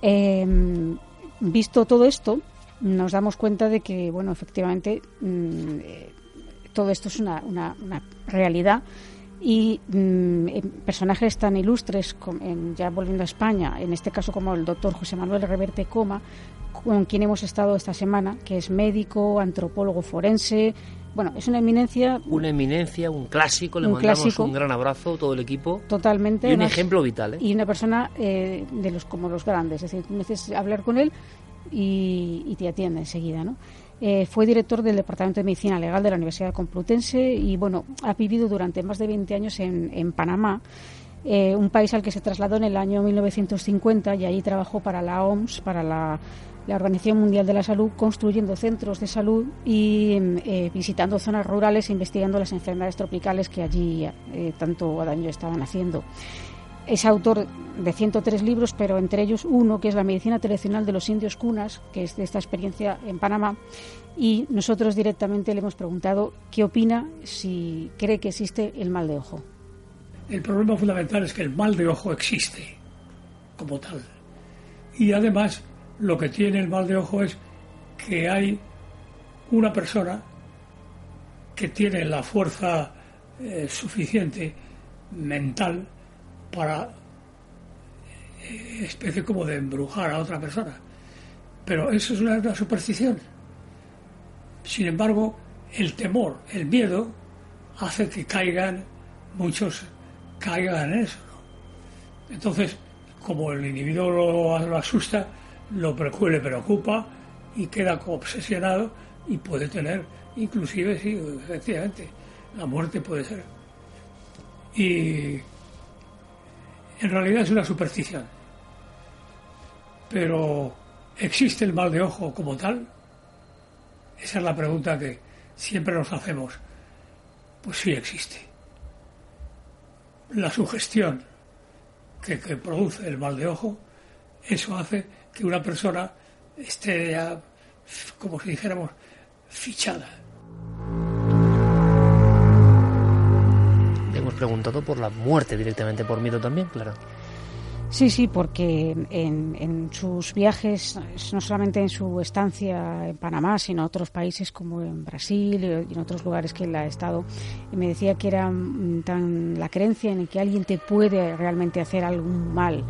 Em, visto todo esto, nos damos cuenta de que, bueno, efectivamente, mm, eh, todo esto es una, una, realidad y mm, personajes tan ilustres, ya volviendo a España, en este caso como el doctor José Manuel Reverte Coma, con quien hemos estado esta semana, que es médico, antropólogo forense, bueno, es una eminencia. Una eminencia, un clásico, le mandamos un gran abrazo todo el equipo. Totalmente. Y un ejemplo vital. ¿eh? Y una persona eh, de los como los grandes, es decir, hablar con él y, te atiende enseguida, ¿no? Eh, fue director del Departamento de Medicina Legal de la Universidad Complutense y, bueno, ha vivido durante más de 20 años en, Panamá. Eh, un país al que se trasladó en el año 1950 y allí trabajó para la OMS, para la la Organización Mundial de la Salud construyendo centros de salud y eh, visitando zonas rurales e investigando las enfermedades tropicales que allí eh, tanto daño estaban haciendo. Es autor de 103 libros, pero entre ellos uno que es La medicina tradicional de los indios cunas, que es de esta experiencia en Panamá. Y nosotros directamente le hemos preguntado qué opina si cree que existe el mal de ojo. El problema fundamental es que el mal de ojo existe como tal. Y además lo que tiene el mal de ojo es que hay una persona que tiene la fuerza eh, suficiente mental para eh, especie como de embrujar a otra persona. Pero eso es una, superstición. Sin embargo, el temor, el miedo, hace que caigan, muchos caigan en eso. Entonces, como el individuo lo asusta, lo le preocupa y queda obsesionado y puede tener, inclusive, sí, efectivamente, la muerte puede ser. Y en realidad es una superstición. Pero ¿existe el mal de ojo como tal? Esa es la pregunta que siempre nos hacemos. Pues sí existe. La sugestión que, produce el mal de ojo, eso hace que una persona esté ya, como si dijéramos, fichada. Preguntado por la muerte directamente, por miedo también, claro. Sí, sí, porque en, sus viajes, no solamente en su estancia en Panamá, sino en otros países como en Brasil y en otros lugares que él ha estado, me decía que era mm, tan la creencia en que alguien te puede realmente hacer algún mal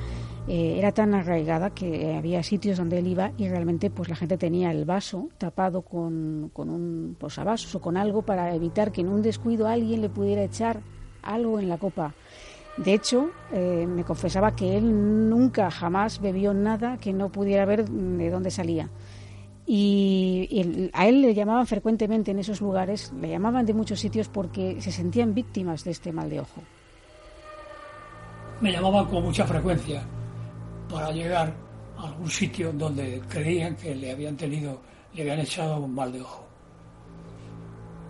eh, era tan arraigada que había sitios donde él iba y realmente pues la gente tenía el vaso tapado con, con un posavasos o con algo para evitar que en un descuido alguien le pudiera echar algo en la copa. De hecho, eh, me confesaba que él nunca, jamás bebió nada que no pudiera ver de dónde salía. Y, a él le llamaban frecuentemente en esos lugares, le llamaban de muchos sitios porque se sentían víctimas de este mal de ojo. Me llamaban con mucha frecuencia para llegar a algún sitio donde creían que le habían tenido, le habían echado un mal de ojo.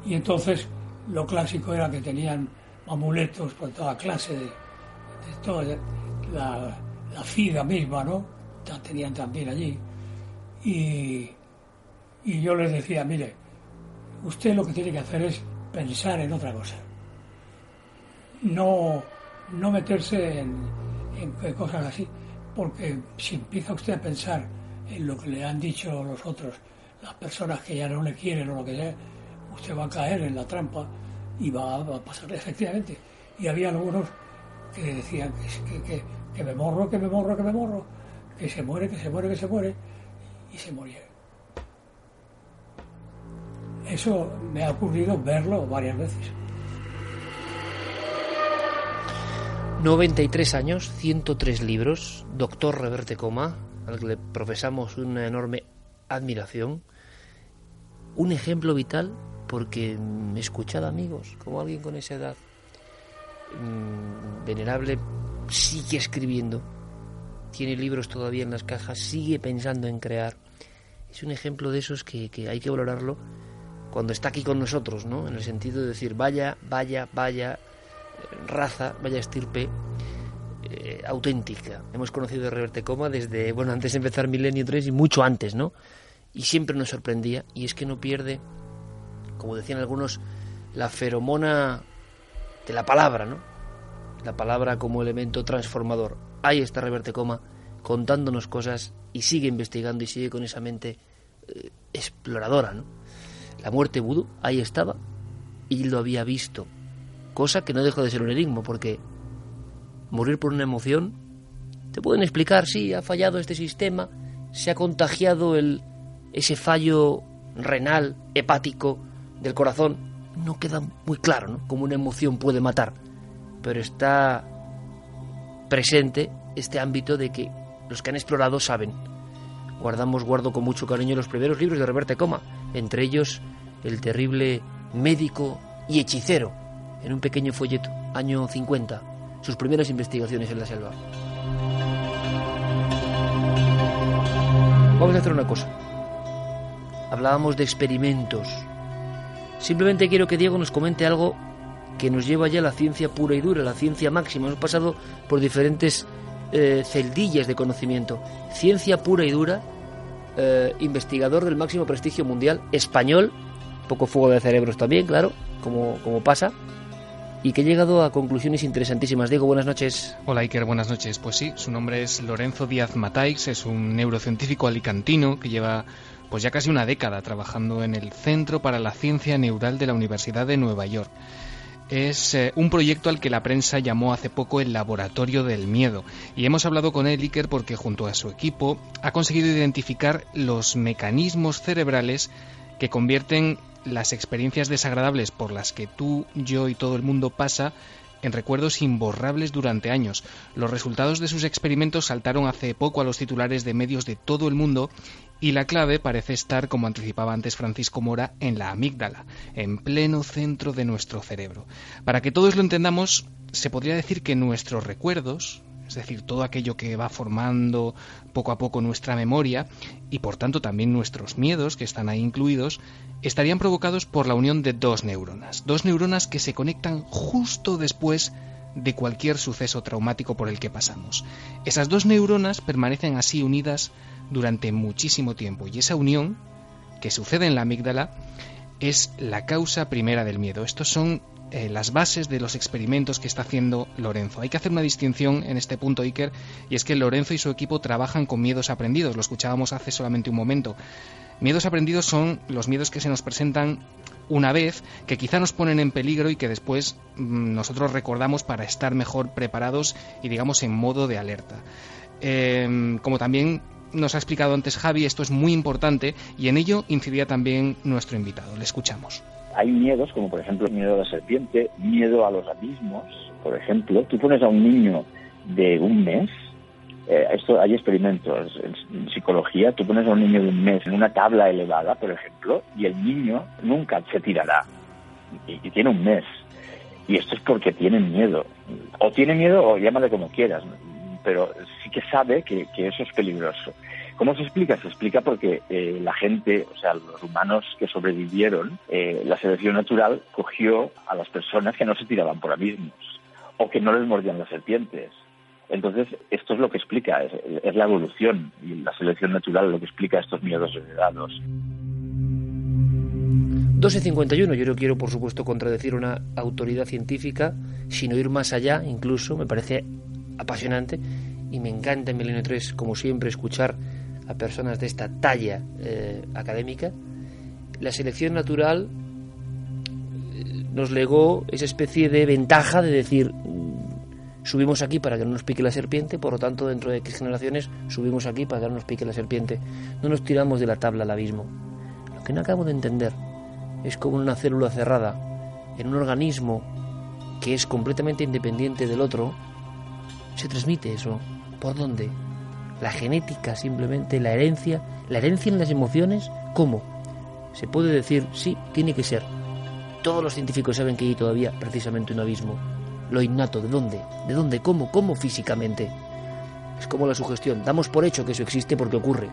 Y entonces lo clásico era que tenían amuletos por toda clase de, toda la, la FIDA misma, ¿no? La tenían también allí. Y, y yo les decía, mire, usted lo que tiene que hacer es pensar en otra cosa. No, no meterse en, en cosas así porque si empieza usted a pensar en lo que le han dicho los otros, las personas que ya no le quieren o lo que sea, usted va a caer en la trampa y va, a pasar efectivamente. Y había algunos que decían que, que, me morro, que me morro, que me morro, que se muere, que se muere, que se muere, y se moría. Eso me ha ocurrido verlo varias veces. 93 años, 103 libros, doctor Reverte Coma, al que le profesamos una enorme admiración. Un ejemplo vital porque he escuchado amigos, como alguien con esa edad mm, venerable, sigue escribiendo, tiene libros todavía en las cajas, sigue pensando en crear. Es un ejemplo de esos que, que hay que valorarlo cuando está aquí con nosotros, ¿no? En el sentido de decir, vaya, vaya, vaya, raza, vaya estirpe eh, auténtica. Hemos conocido a Reverte Coma desde, bueno, antes de empezar Milenio 3 y mucho antes, ¿no? Y siempre nos sorprendía, y es que no pierde, como decían algunos, la feromona de la palabra, ¿no? La palabra como elemento transformador. Ahí está Reverte Coma contándonos cosas y sigue investigando y sigue con esa mente eh, exploradora, ¿no? La muerte vudú, ahí estaba, y lo había visto, cosa que no dejó de ser un enigma, porque morir por una emoción, te pueden explicar, sí, ha fallado este sistema, se ha contagiado el, ese fallo renal, hepático del corazón, no queda muy claro, ¿no? Cómo una emoción puede matar, pero está presente este ámbito de que los que han explorado saben. Guardamos, guardo con mucho cariño los primeros libros de Roberto Coma, entre ellos el terrible médico y hechicero, en un pequeño folleto, año 50, sus primeras investigaciones en la selva. Vamos a hacer una cosa. Hablábamos de experimentos. Simplemente quiero que Diego nos comente algo que nos lleva ya a la ciencia pura y dura, la ciencia máxima. Hemos pasado por diferentes eh, celdillas de conocimiento. Ciencia pura y dura, eh, investigador del máximo prestigio mundial, español, poco fuego de cerebros también, claro, como, como pasa, y que ha llegado a conclusiones interesantísimas. Diego, buenas noches. Hola Iker, buenas noches. Pues sí, su nombre es Lorenzo Díaz Mataix, es un neurocientífico alicantino que lleva pues ya casi una década trabajando en el Centro para la Ciencia Neural de la Universidad de Nueva York. Es eh, un proyecto al que la prensa llamó hace poco el Laboratorio del Miedo. Y hemos hablado con él, Iker, porque junto a su equipo ha conseguido identificar los mecanismos cerebrales que convierten las experiencias desagradables por las que tú, yo y todo el mundo pasa en recuerdos imborrables durante años. Los resultados de sus experimentos saltaron hace poco a los titulares de medios de todo el mundo y la clave parece estar, como anticipaba antes Francisco Mora, en la amígdala, en pleno centro de nuestro cerebro. Para que todos lo entendamos, se podría decir que nuestros recuerdos, es decir, todo aquello que va formando poco a poco nuestra memoria y por tanto también nuestros miedos, que están ahí incluidos, estarían provocados por la unión de dos neuronas, dos neuronas que se conectan justo después de cualquier suceso traumático por el que pasamos. Esas dos neuronas permanecen así unidas durante muchísimo tiempo y esa unión que sucede en la amígdala es la causa primera del miedo. Estos son eh, las bases de los experimentos que está haciendo Lorenzo. Hay que hacer una distinción en este punto, Iker, y es que Lorenzo y su equipo trabajan con miedos aprendidos. Lo escuchábamos hace solamente un momento. Miedos aprendidos son los miedos que se nos presentan una vez, que quizá nos ponen en peligro y que después mm, nosotros recordamos para estar mejor preparados y digamos en modo de alerta. Em, como también nos ha explicado antes Javi, esto es muy importante y en ello incidía también nuestro invitado. Le escuchamos. Hay miedos, como por ejemplo miedo a la serpiente, miedo a los abismos, por ejemplo. Tú pones a un niño de un mes, eh, esto hay experimentos en, psicología, tú pones a un niño de un mes en una tabla elevada, por ejemplo, y el niño nunca se tirará. Y, tiene un mes. Y esto es porque tiene miedo. O tiene miedo o llámale como quieras, pero sí que sabe que eso es peligroso. ¿Cómo se explica? Se explica porque eh, la gente, o sea, los humanos que sobrevivieron, eh, la selección natural cogió a las personas que no se tiraban por abismos o que no les mordían las serpientes. Entonces, esto es lo que explica, es, la evolución y la selección natural lo que explica estos miedos heredados. 12.51, yo no quiero, por supuesto, contradecir una autoridad científica, sino ir más allá, incluso, me parece apasionante y me encanta en Milenio 3, como siempre, escuchar a personas de esta talla eh, académica, la selección natural eh, nos legó esa especie de ventaja de decir, mm, subimos aquí para que no nos pique la serpiente, por lo tanto dentro de X generaciones subimos aquí para que no nos pique la serpiente, no nos tiramos de la tabla al abismo. Lo que no acabo de entender es como una célula cerrada en un organismo que es completamente independiente del otro, se transmite eso. ¿Por dónde? La genética simplemente, la herencia, la herencia en las emociones, ¿cómo? Se puede decir, sí, tiene que ser. Todos los científicos saben que hay todavía precisamente un abismo. Lo innato, ¿de dónde? ¿De dónde? ¿Cómo? ¿Cómo físicamente? Es como la sugestión. Damos por hecho que eso existe porque ocurre.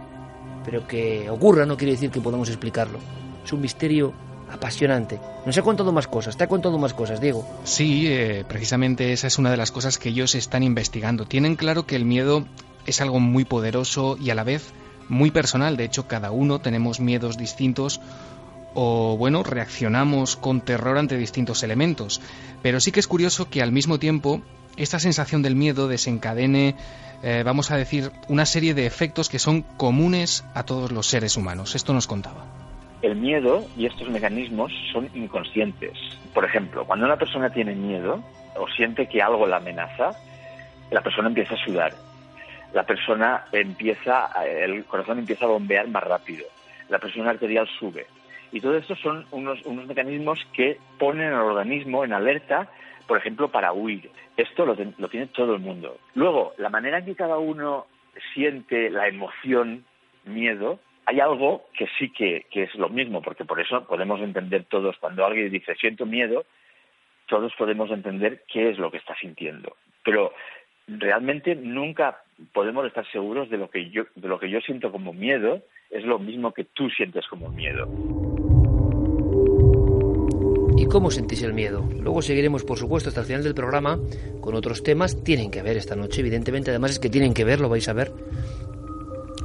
Pero que ocurra no quiere decir que podamos explicarlo. Es un misterio apasionante. Nos ha contado más cosas, te ha contado más cosas, Diego. Sí, eh, precisamente esa es una de las cosas que ellos están investigando. Tienen claro que el miedo es algo muy poderoso y a la vez muy personal. De hecho, cada uno tenemos miedos distintos o, bueno, reaccionamos con terror ante distintos elementos. Pero sí que es curioso que al mismo tiempo esta sensación del miedo desencadene, eh, vamos a decir, una serie de efectos que son comunes a todos los seres humanos. Esto nos contaba. El miedo y estos mecanismos son inconscientes. Por ejemplo, cuando una persona tiene miedo o siente que algo la amenaza, la persona empieza a sudar la persona empieza, el corazón empieza a bombear más rápido, la presión arterial sube. Y todo esto son unos, unos mecanismos que ponen al organismo en alerta, por ejemplo, para huir. Esto lo, lo tiene todo el mundo. Luego, la manera en que cada uno siente la emoción, miedo, hay algo que sí que, que es lo mismo, porque por eso podemos entender todos, cuando alguien dice siento miedo, todos podemos entender qué es lo que está sintiendo. Pero realmente nunca podemos estar seguros de lo que yo, de lo que yo siento como miedo es lo mismo que tú sientes como miedo. ¿Y cómo sentís el miedo? Luego seguiremos, por supuesto, hasta el final del programa con otros temas. Tienen que ver esta noche, evidentemente. Además es que tienen que ver, lo vais a ver.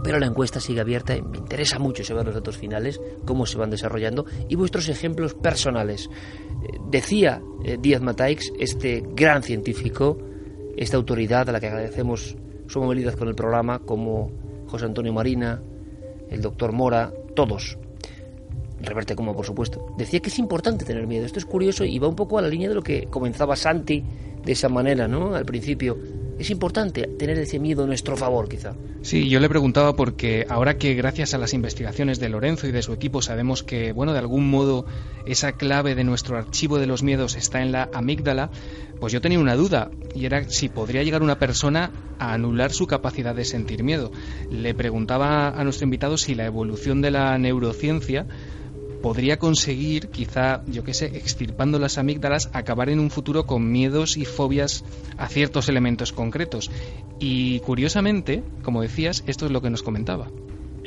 Pero la encuesta sigue abierta me interesa mucho saber los datos finales, cómo se van desarrollando y vuestros ejemplos personales. Eh, decía eh, Díaz Mataix, este gran científico, esta autoridad a la que agradecemos su movilidad con el programa, como José Antonio Marina, el doctor Mora, todos. Reverte como por supuesto. Decía que es importante tener miedo. Esto es curioso y va un poco a la línea de lo que comenzaba Santi de esa manera, ¿no? Al principio es importante tener ese miedo a nuestro favor, quizá. Sí, yo le preguntaba porque ahora que gracias a las investigaciones de Lorenzo y de su equipo sabemos que, bueno, de algún modo esa clave de nuestro archivo de los miedos está en la amígdala, pues yo tenía una duda y era si podría llegar una persona a anular su capacidad de sentir miedo. Le preguntaba a nuestro invitado si la evolución de la neurociencia podría conseguir, quizá, yo qué sé, extirpando las amígdalas, acabar en un futuro con miedos y fobias a ciertos elementos concretos. Y curiosamente, como decías, esto es lo que nos comentaba.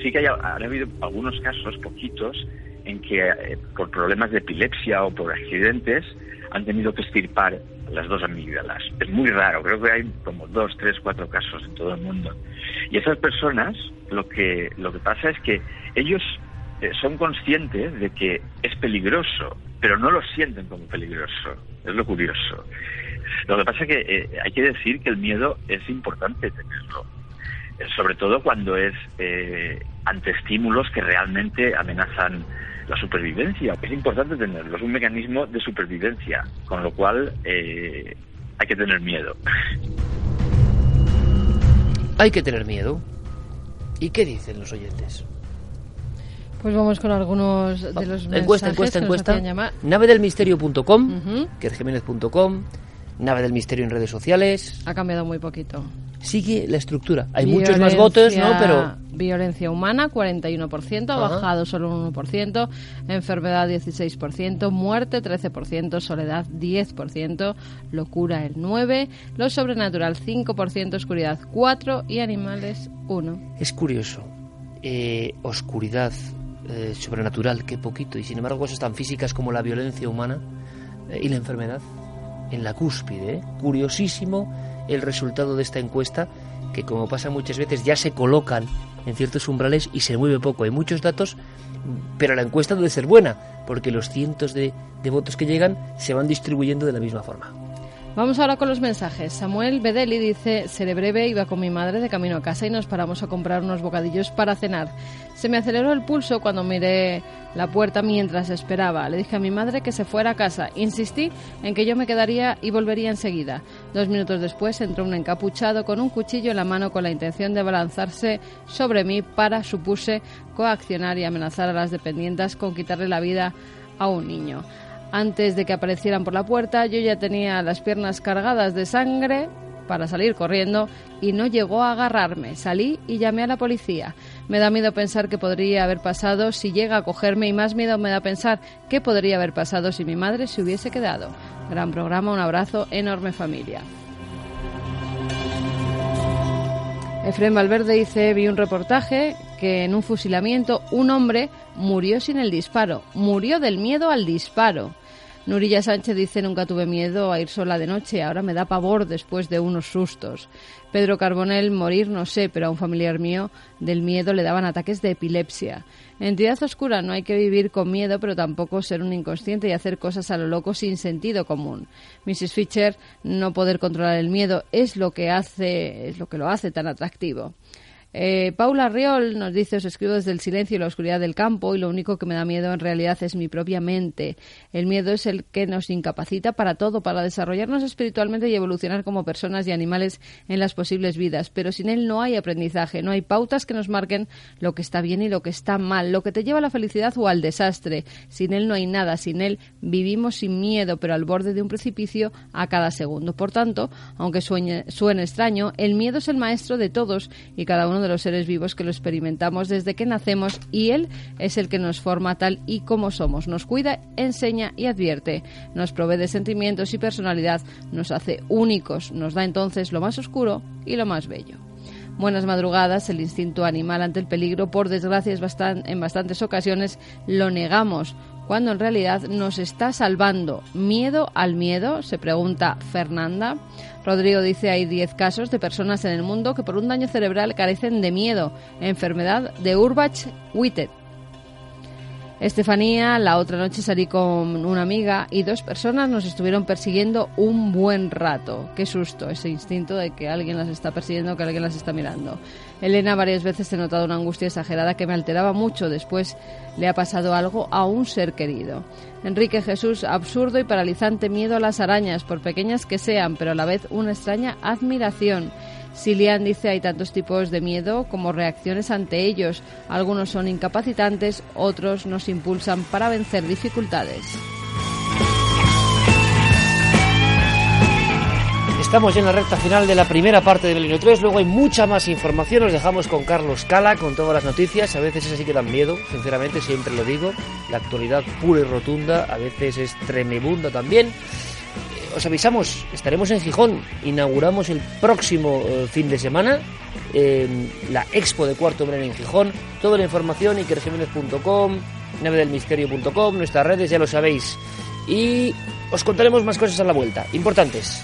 Sí que haya, ha habido algunos casos, poquitos, en que eh, por problemas de epilepsia o por accidentes han tenido que extirpar las dos amígdalas. Es muy raro, creo que hay como dos, tres, cuatro casos en todo el mundo. Y esas personas, lo que, lo que pasa es que ellos eh, son conscientes de que es peligroso, pero no lo sienten como peligroso. Es lo curioso. Lo que pasa es que eh, hay que decir que el miedo es importante tenerlo, eh, sobre todo cuando es ante estímulos que realmente amenazan la supervivencia. Es importante tenerlo, es un mecanismo de supervivencia, con lo cual hay que tener miedo. Hay que tener miedo. ¿Y qué dicen los oyentes? Pues vamos con algunos de los encuesta, encuesta, encuesta. Navedelmisterio.com, uh -huh. Nave del Misterio en redes sociales. Ha cambiado muy poquito. Sigue la estructura. Hay muchos más votos, ¿no? Pero violencia humana 41%, ha bajado solo un 1%, enfermedad 16%, muerte 13%, soledad 10%, locura el 9, lo sobrenatural 5%, oscuridad 4 y animales 1. Es curioso. Eh, oscuridad eh, sobrenatural, qué poquito. Y sin embargo, cosas tan físicas como la violencia humana eh, y la enfermedad en la cúspide. ¿eh? Curiosísimo el resultado de esta encuesta, que como pasa muchas veces ya se colocan en ciertos umbrales y se mueve poco. Hay muchos datos, pero la encuesta debe ser buena, porque los cientos de, de votos que llegan se van distribuyendo de la misma forma. Vamos ahora con los mensajes. Samuel Bedeli dice, seré breve, iba con mi madre de camino a casa y nos paramos a comprar unos bocadillos para cenar. Se me aceleró el pulso cuando miré la puerta mientras esperaba. Le dije a mi madre que se fuera a casa. Insistí en que yo me quedaría y volvería enseguida. Dos minutos después entró un encapuchado con un cuchillo en la mano con la intención de abalanzarse sobre mí para, supuse, coaccionar y amenazar a las dependientes con quitarle la vida a un niño. Antes de que aparecieran por la puerta, yo ya tenía las piernas cargadas de sangre para salir corriendo y no llegó a agarrarme. Salí y llamé a la policía. Me da miedo pensar qué podría haber pasado si llega a cogerme y más miedo me da pensar qué podría haber pasado si mi madre se hubiese quedado. Gran programa, un abrazo, enorme familia. Efraín Valverde dice, vi un reportaje que en un fusilamiento un hombre murió sin el disparo, murió del miedo al disparo. Nurilla Sánchez dice, nunca tuve miedo a ir sola de noche, ahora me da pavor después de unos sustos. Pedro Carbonell, morir no sé, pero a un familiar mío del miedo le daban ataques de epilepsia. Entidad oscura, no hay que vivir con miedo, pero tampoco ser un inconsciente y hacer cosas a lo loco sin sentido común. Mrs. Fischer, no poder controlar el miedo es lo que hace, es lo que lo hace tan atractivo. Eh, Paula Riol nos dice, os escribo desde el silencio y la oscuridad del campo y lo único que me da miedo en realidad es mi propia mente. El miedo es el que nos incapacita para todo, para desarrollarnos espiritualmente y evolucionar como personas y animales en las posibles vidas. Pero sin él no hay aprendizaje, no hay pautas que nos marquen lo que está bien y lo que está mal, lo que te lleva a la felicidad o al desastre. Sin él no hay nada, sin él vivimos sin miedo, pero al borde de un precipicio a cada segundo. Por tanto, aunque suene, suene extraño, el miedo es el maestro de todos y cada uno de los seres vivos que lo experimentamos desde que nacemos y Él es el que nos forma tal y como somos. Nos cuida, enseña y advierte. Nos provee de sentimientos y personalidad, nos hace únicos, nos da entonces lo más oscuro y lo más bello. Buenas madrugadas, el instinto animal ante el peligro, por desgracia, en bastantes ocasiones lo negamos, cuando en realidad nos está salvando. ¿Miedo al miedo? se pregunta Fernanda. Rodrigo dice hay 10 casos de personas en el mundo que por un daño cerebral carecen de miedo, enfermedad de Urbach-Witted. Estefanía, la otra noche salí con una amiga y dos personas nos estuvieron persiguiendo un buen rato. Qué susto, ese instinto de que alguien las está persiguiendo, que alguien las está mirando. Elena varias veces he notado una angustia exagerada que me alteraba mucho. Después le ha pasado algo a un ser querido. Enrique Jesús, absurdo y paralizante miedo a las arañas, por pequeñas que sean, pero a la vez una extraña admiración. Silian dice hay tantos tipos de miedo como reacciones ante ellos. Algunos son incapacitantes, otros nos impulsan para vencer dificultades. Estamos ya en la recta final de la primera parte de Milenio 3, luego hay mucha más información, nos dejamos con Carlos Cala, con todas las noticias, a veces es así que dan miedo, sinceramente, siempre lo digo, la actualidad pura y rotunda, a veces es tremebunda también, os avisamos, estaremos en Gijón, inauguramos el próximo eh, fin de semana la expo de Cuarto Milenio en Gijón. Toda la información ikerjiménez.com, navedelmisterio.com, nuestras redes ya lo sabéis. Y os contaremos más cosas a la vuelta, importantes.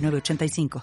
85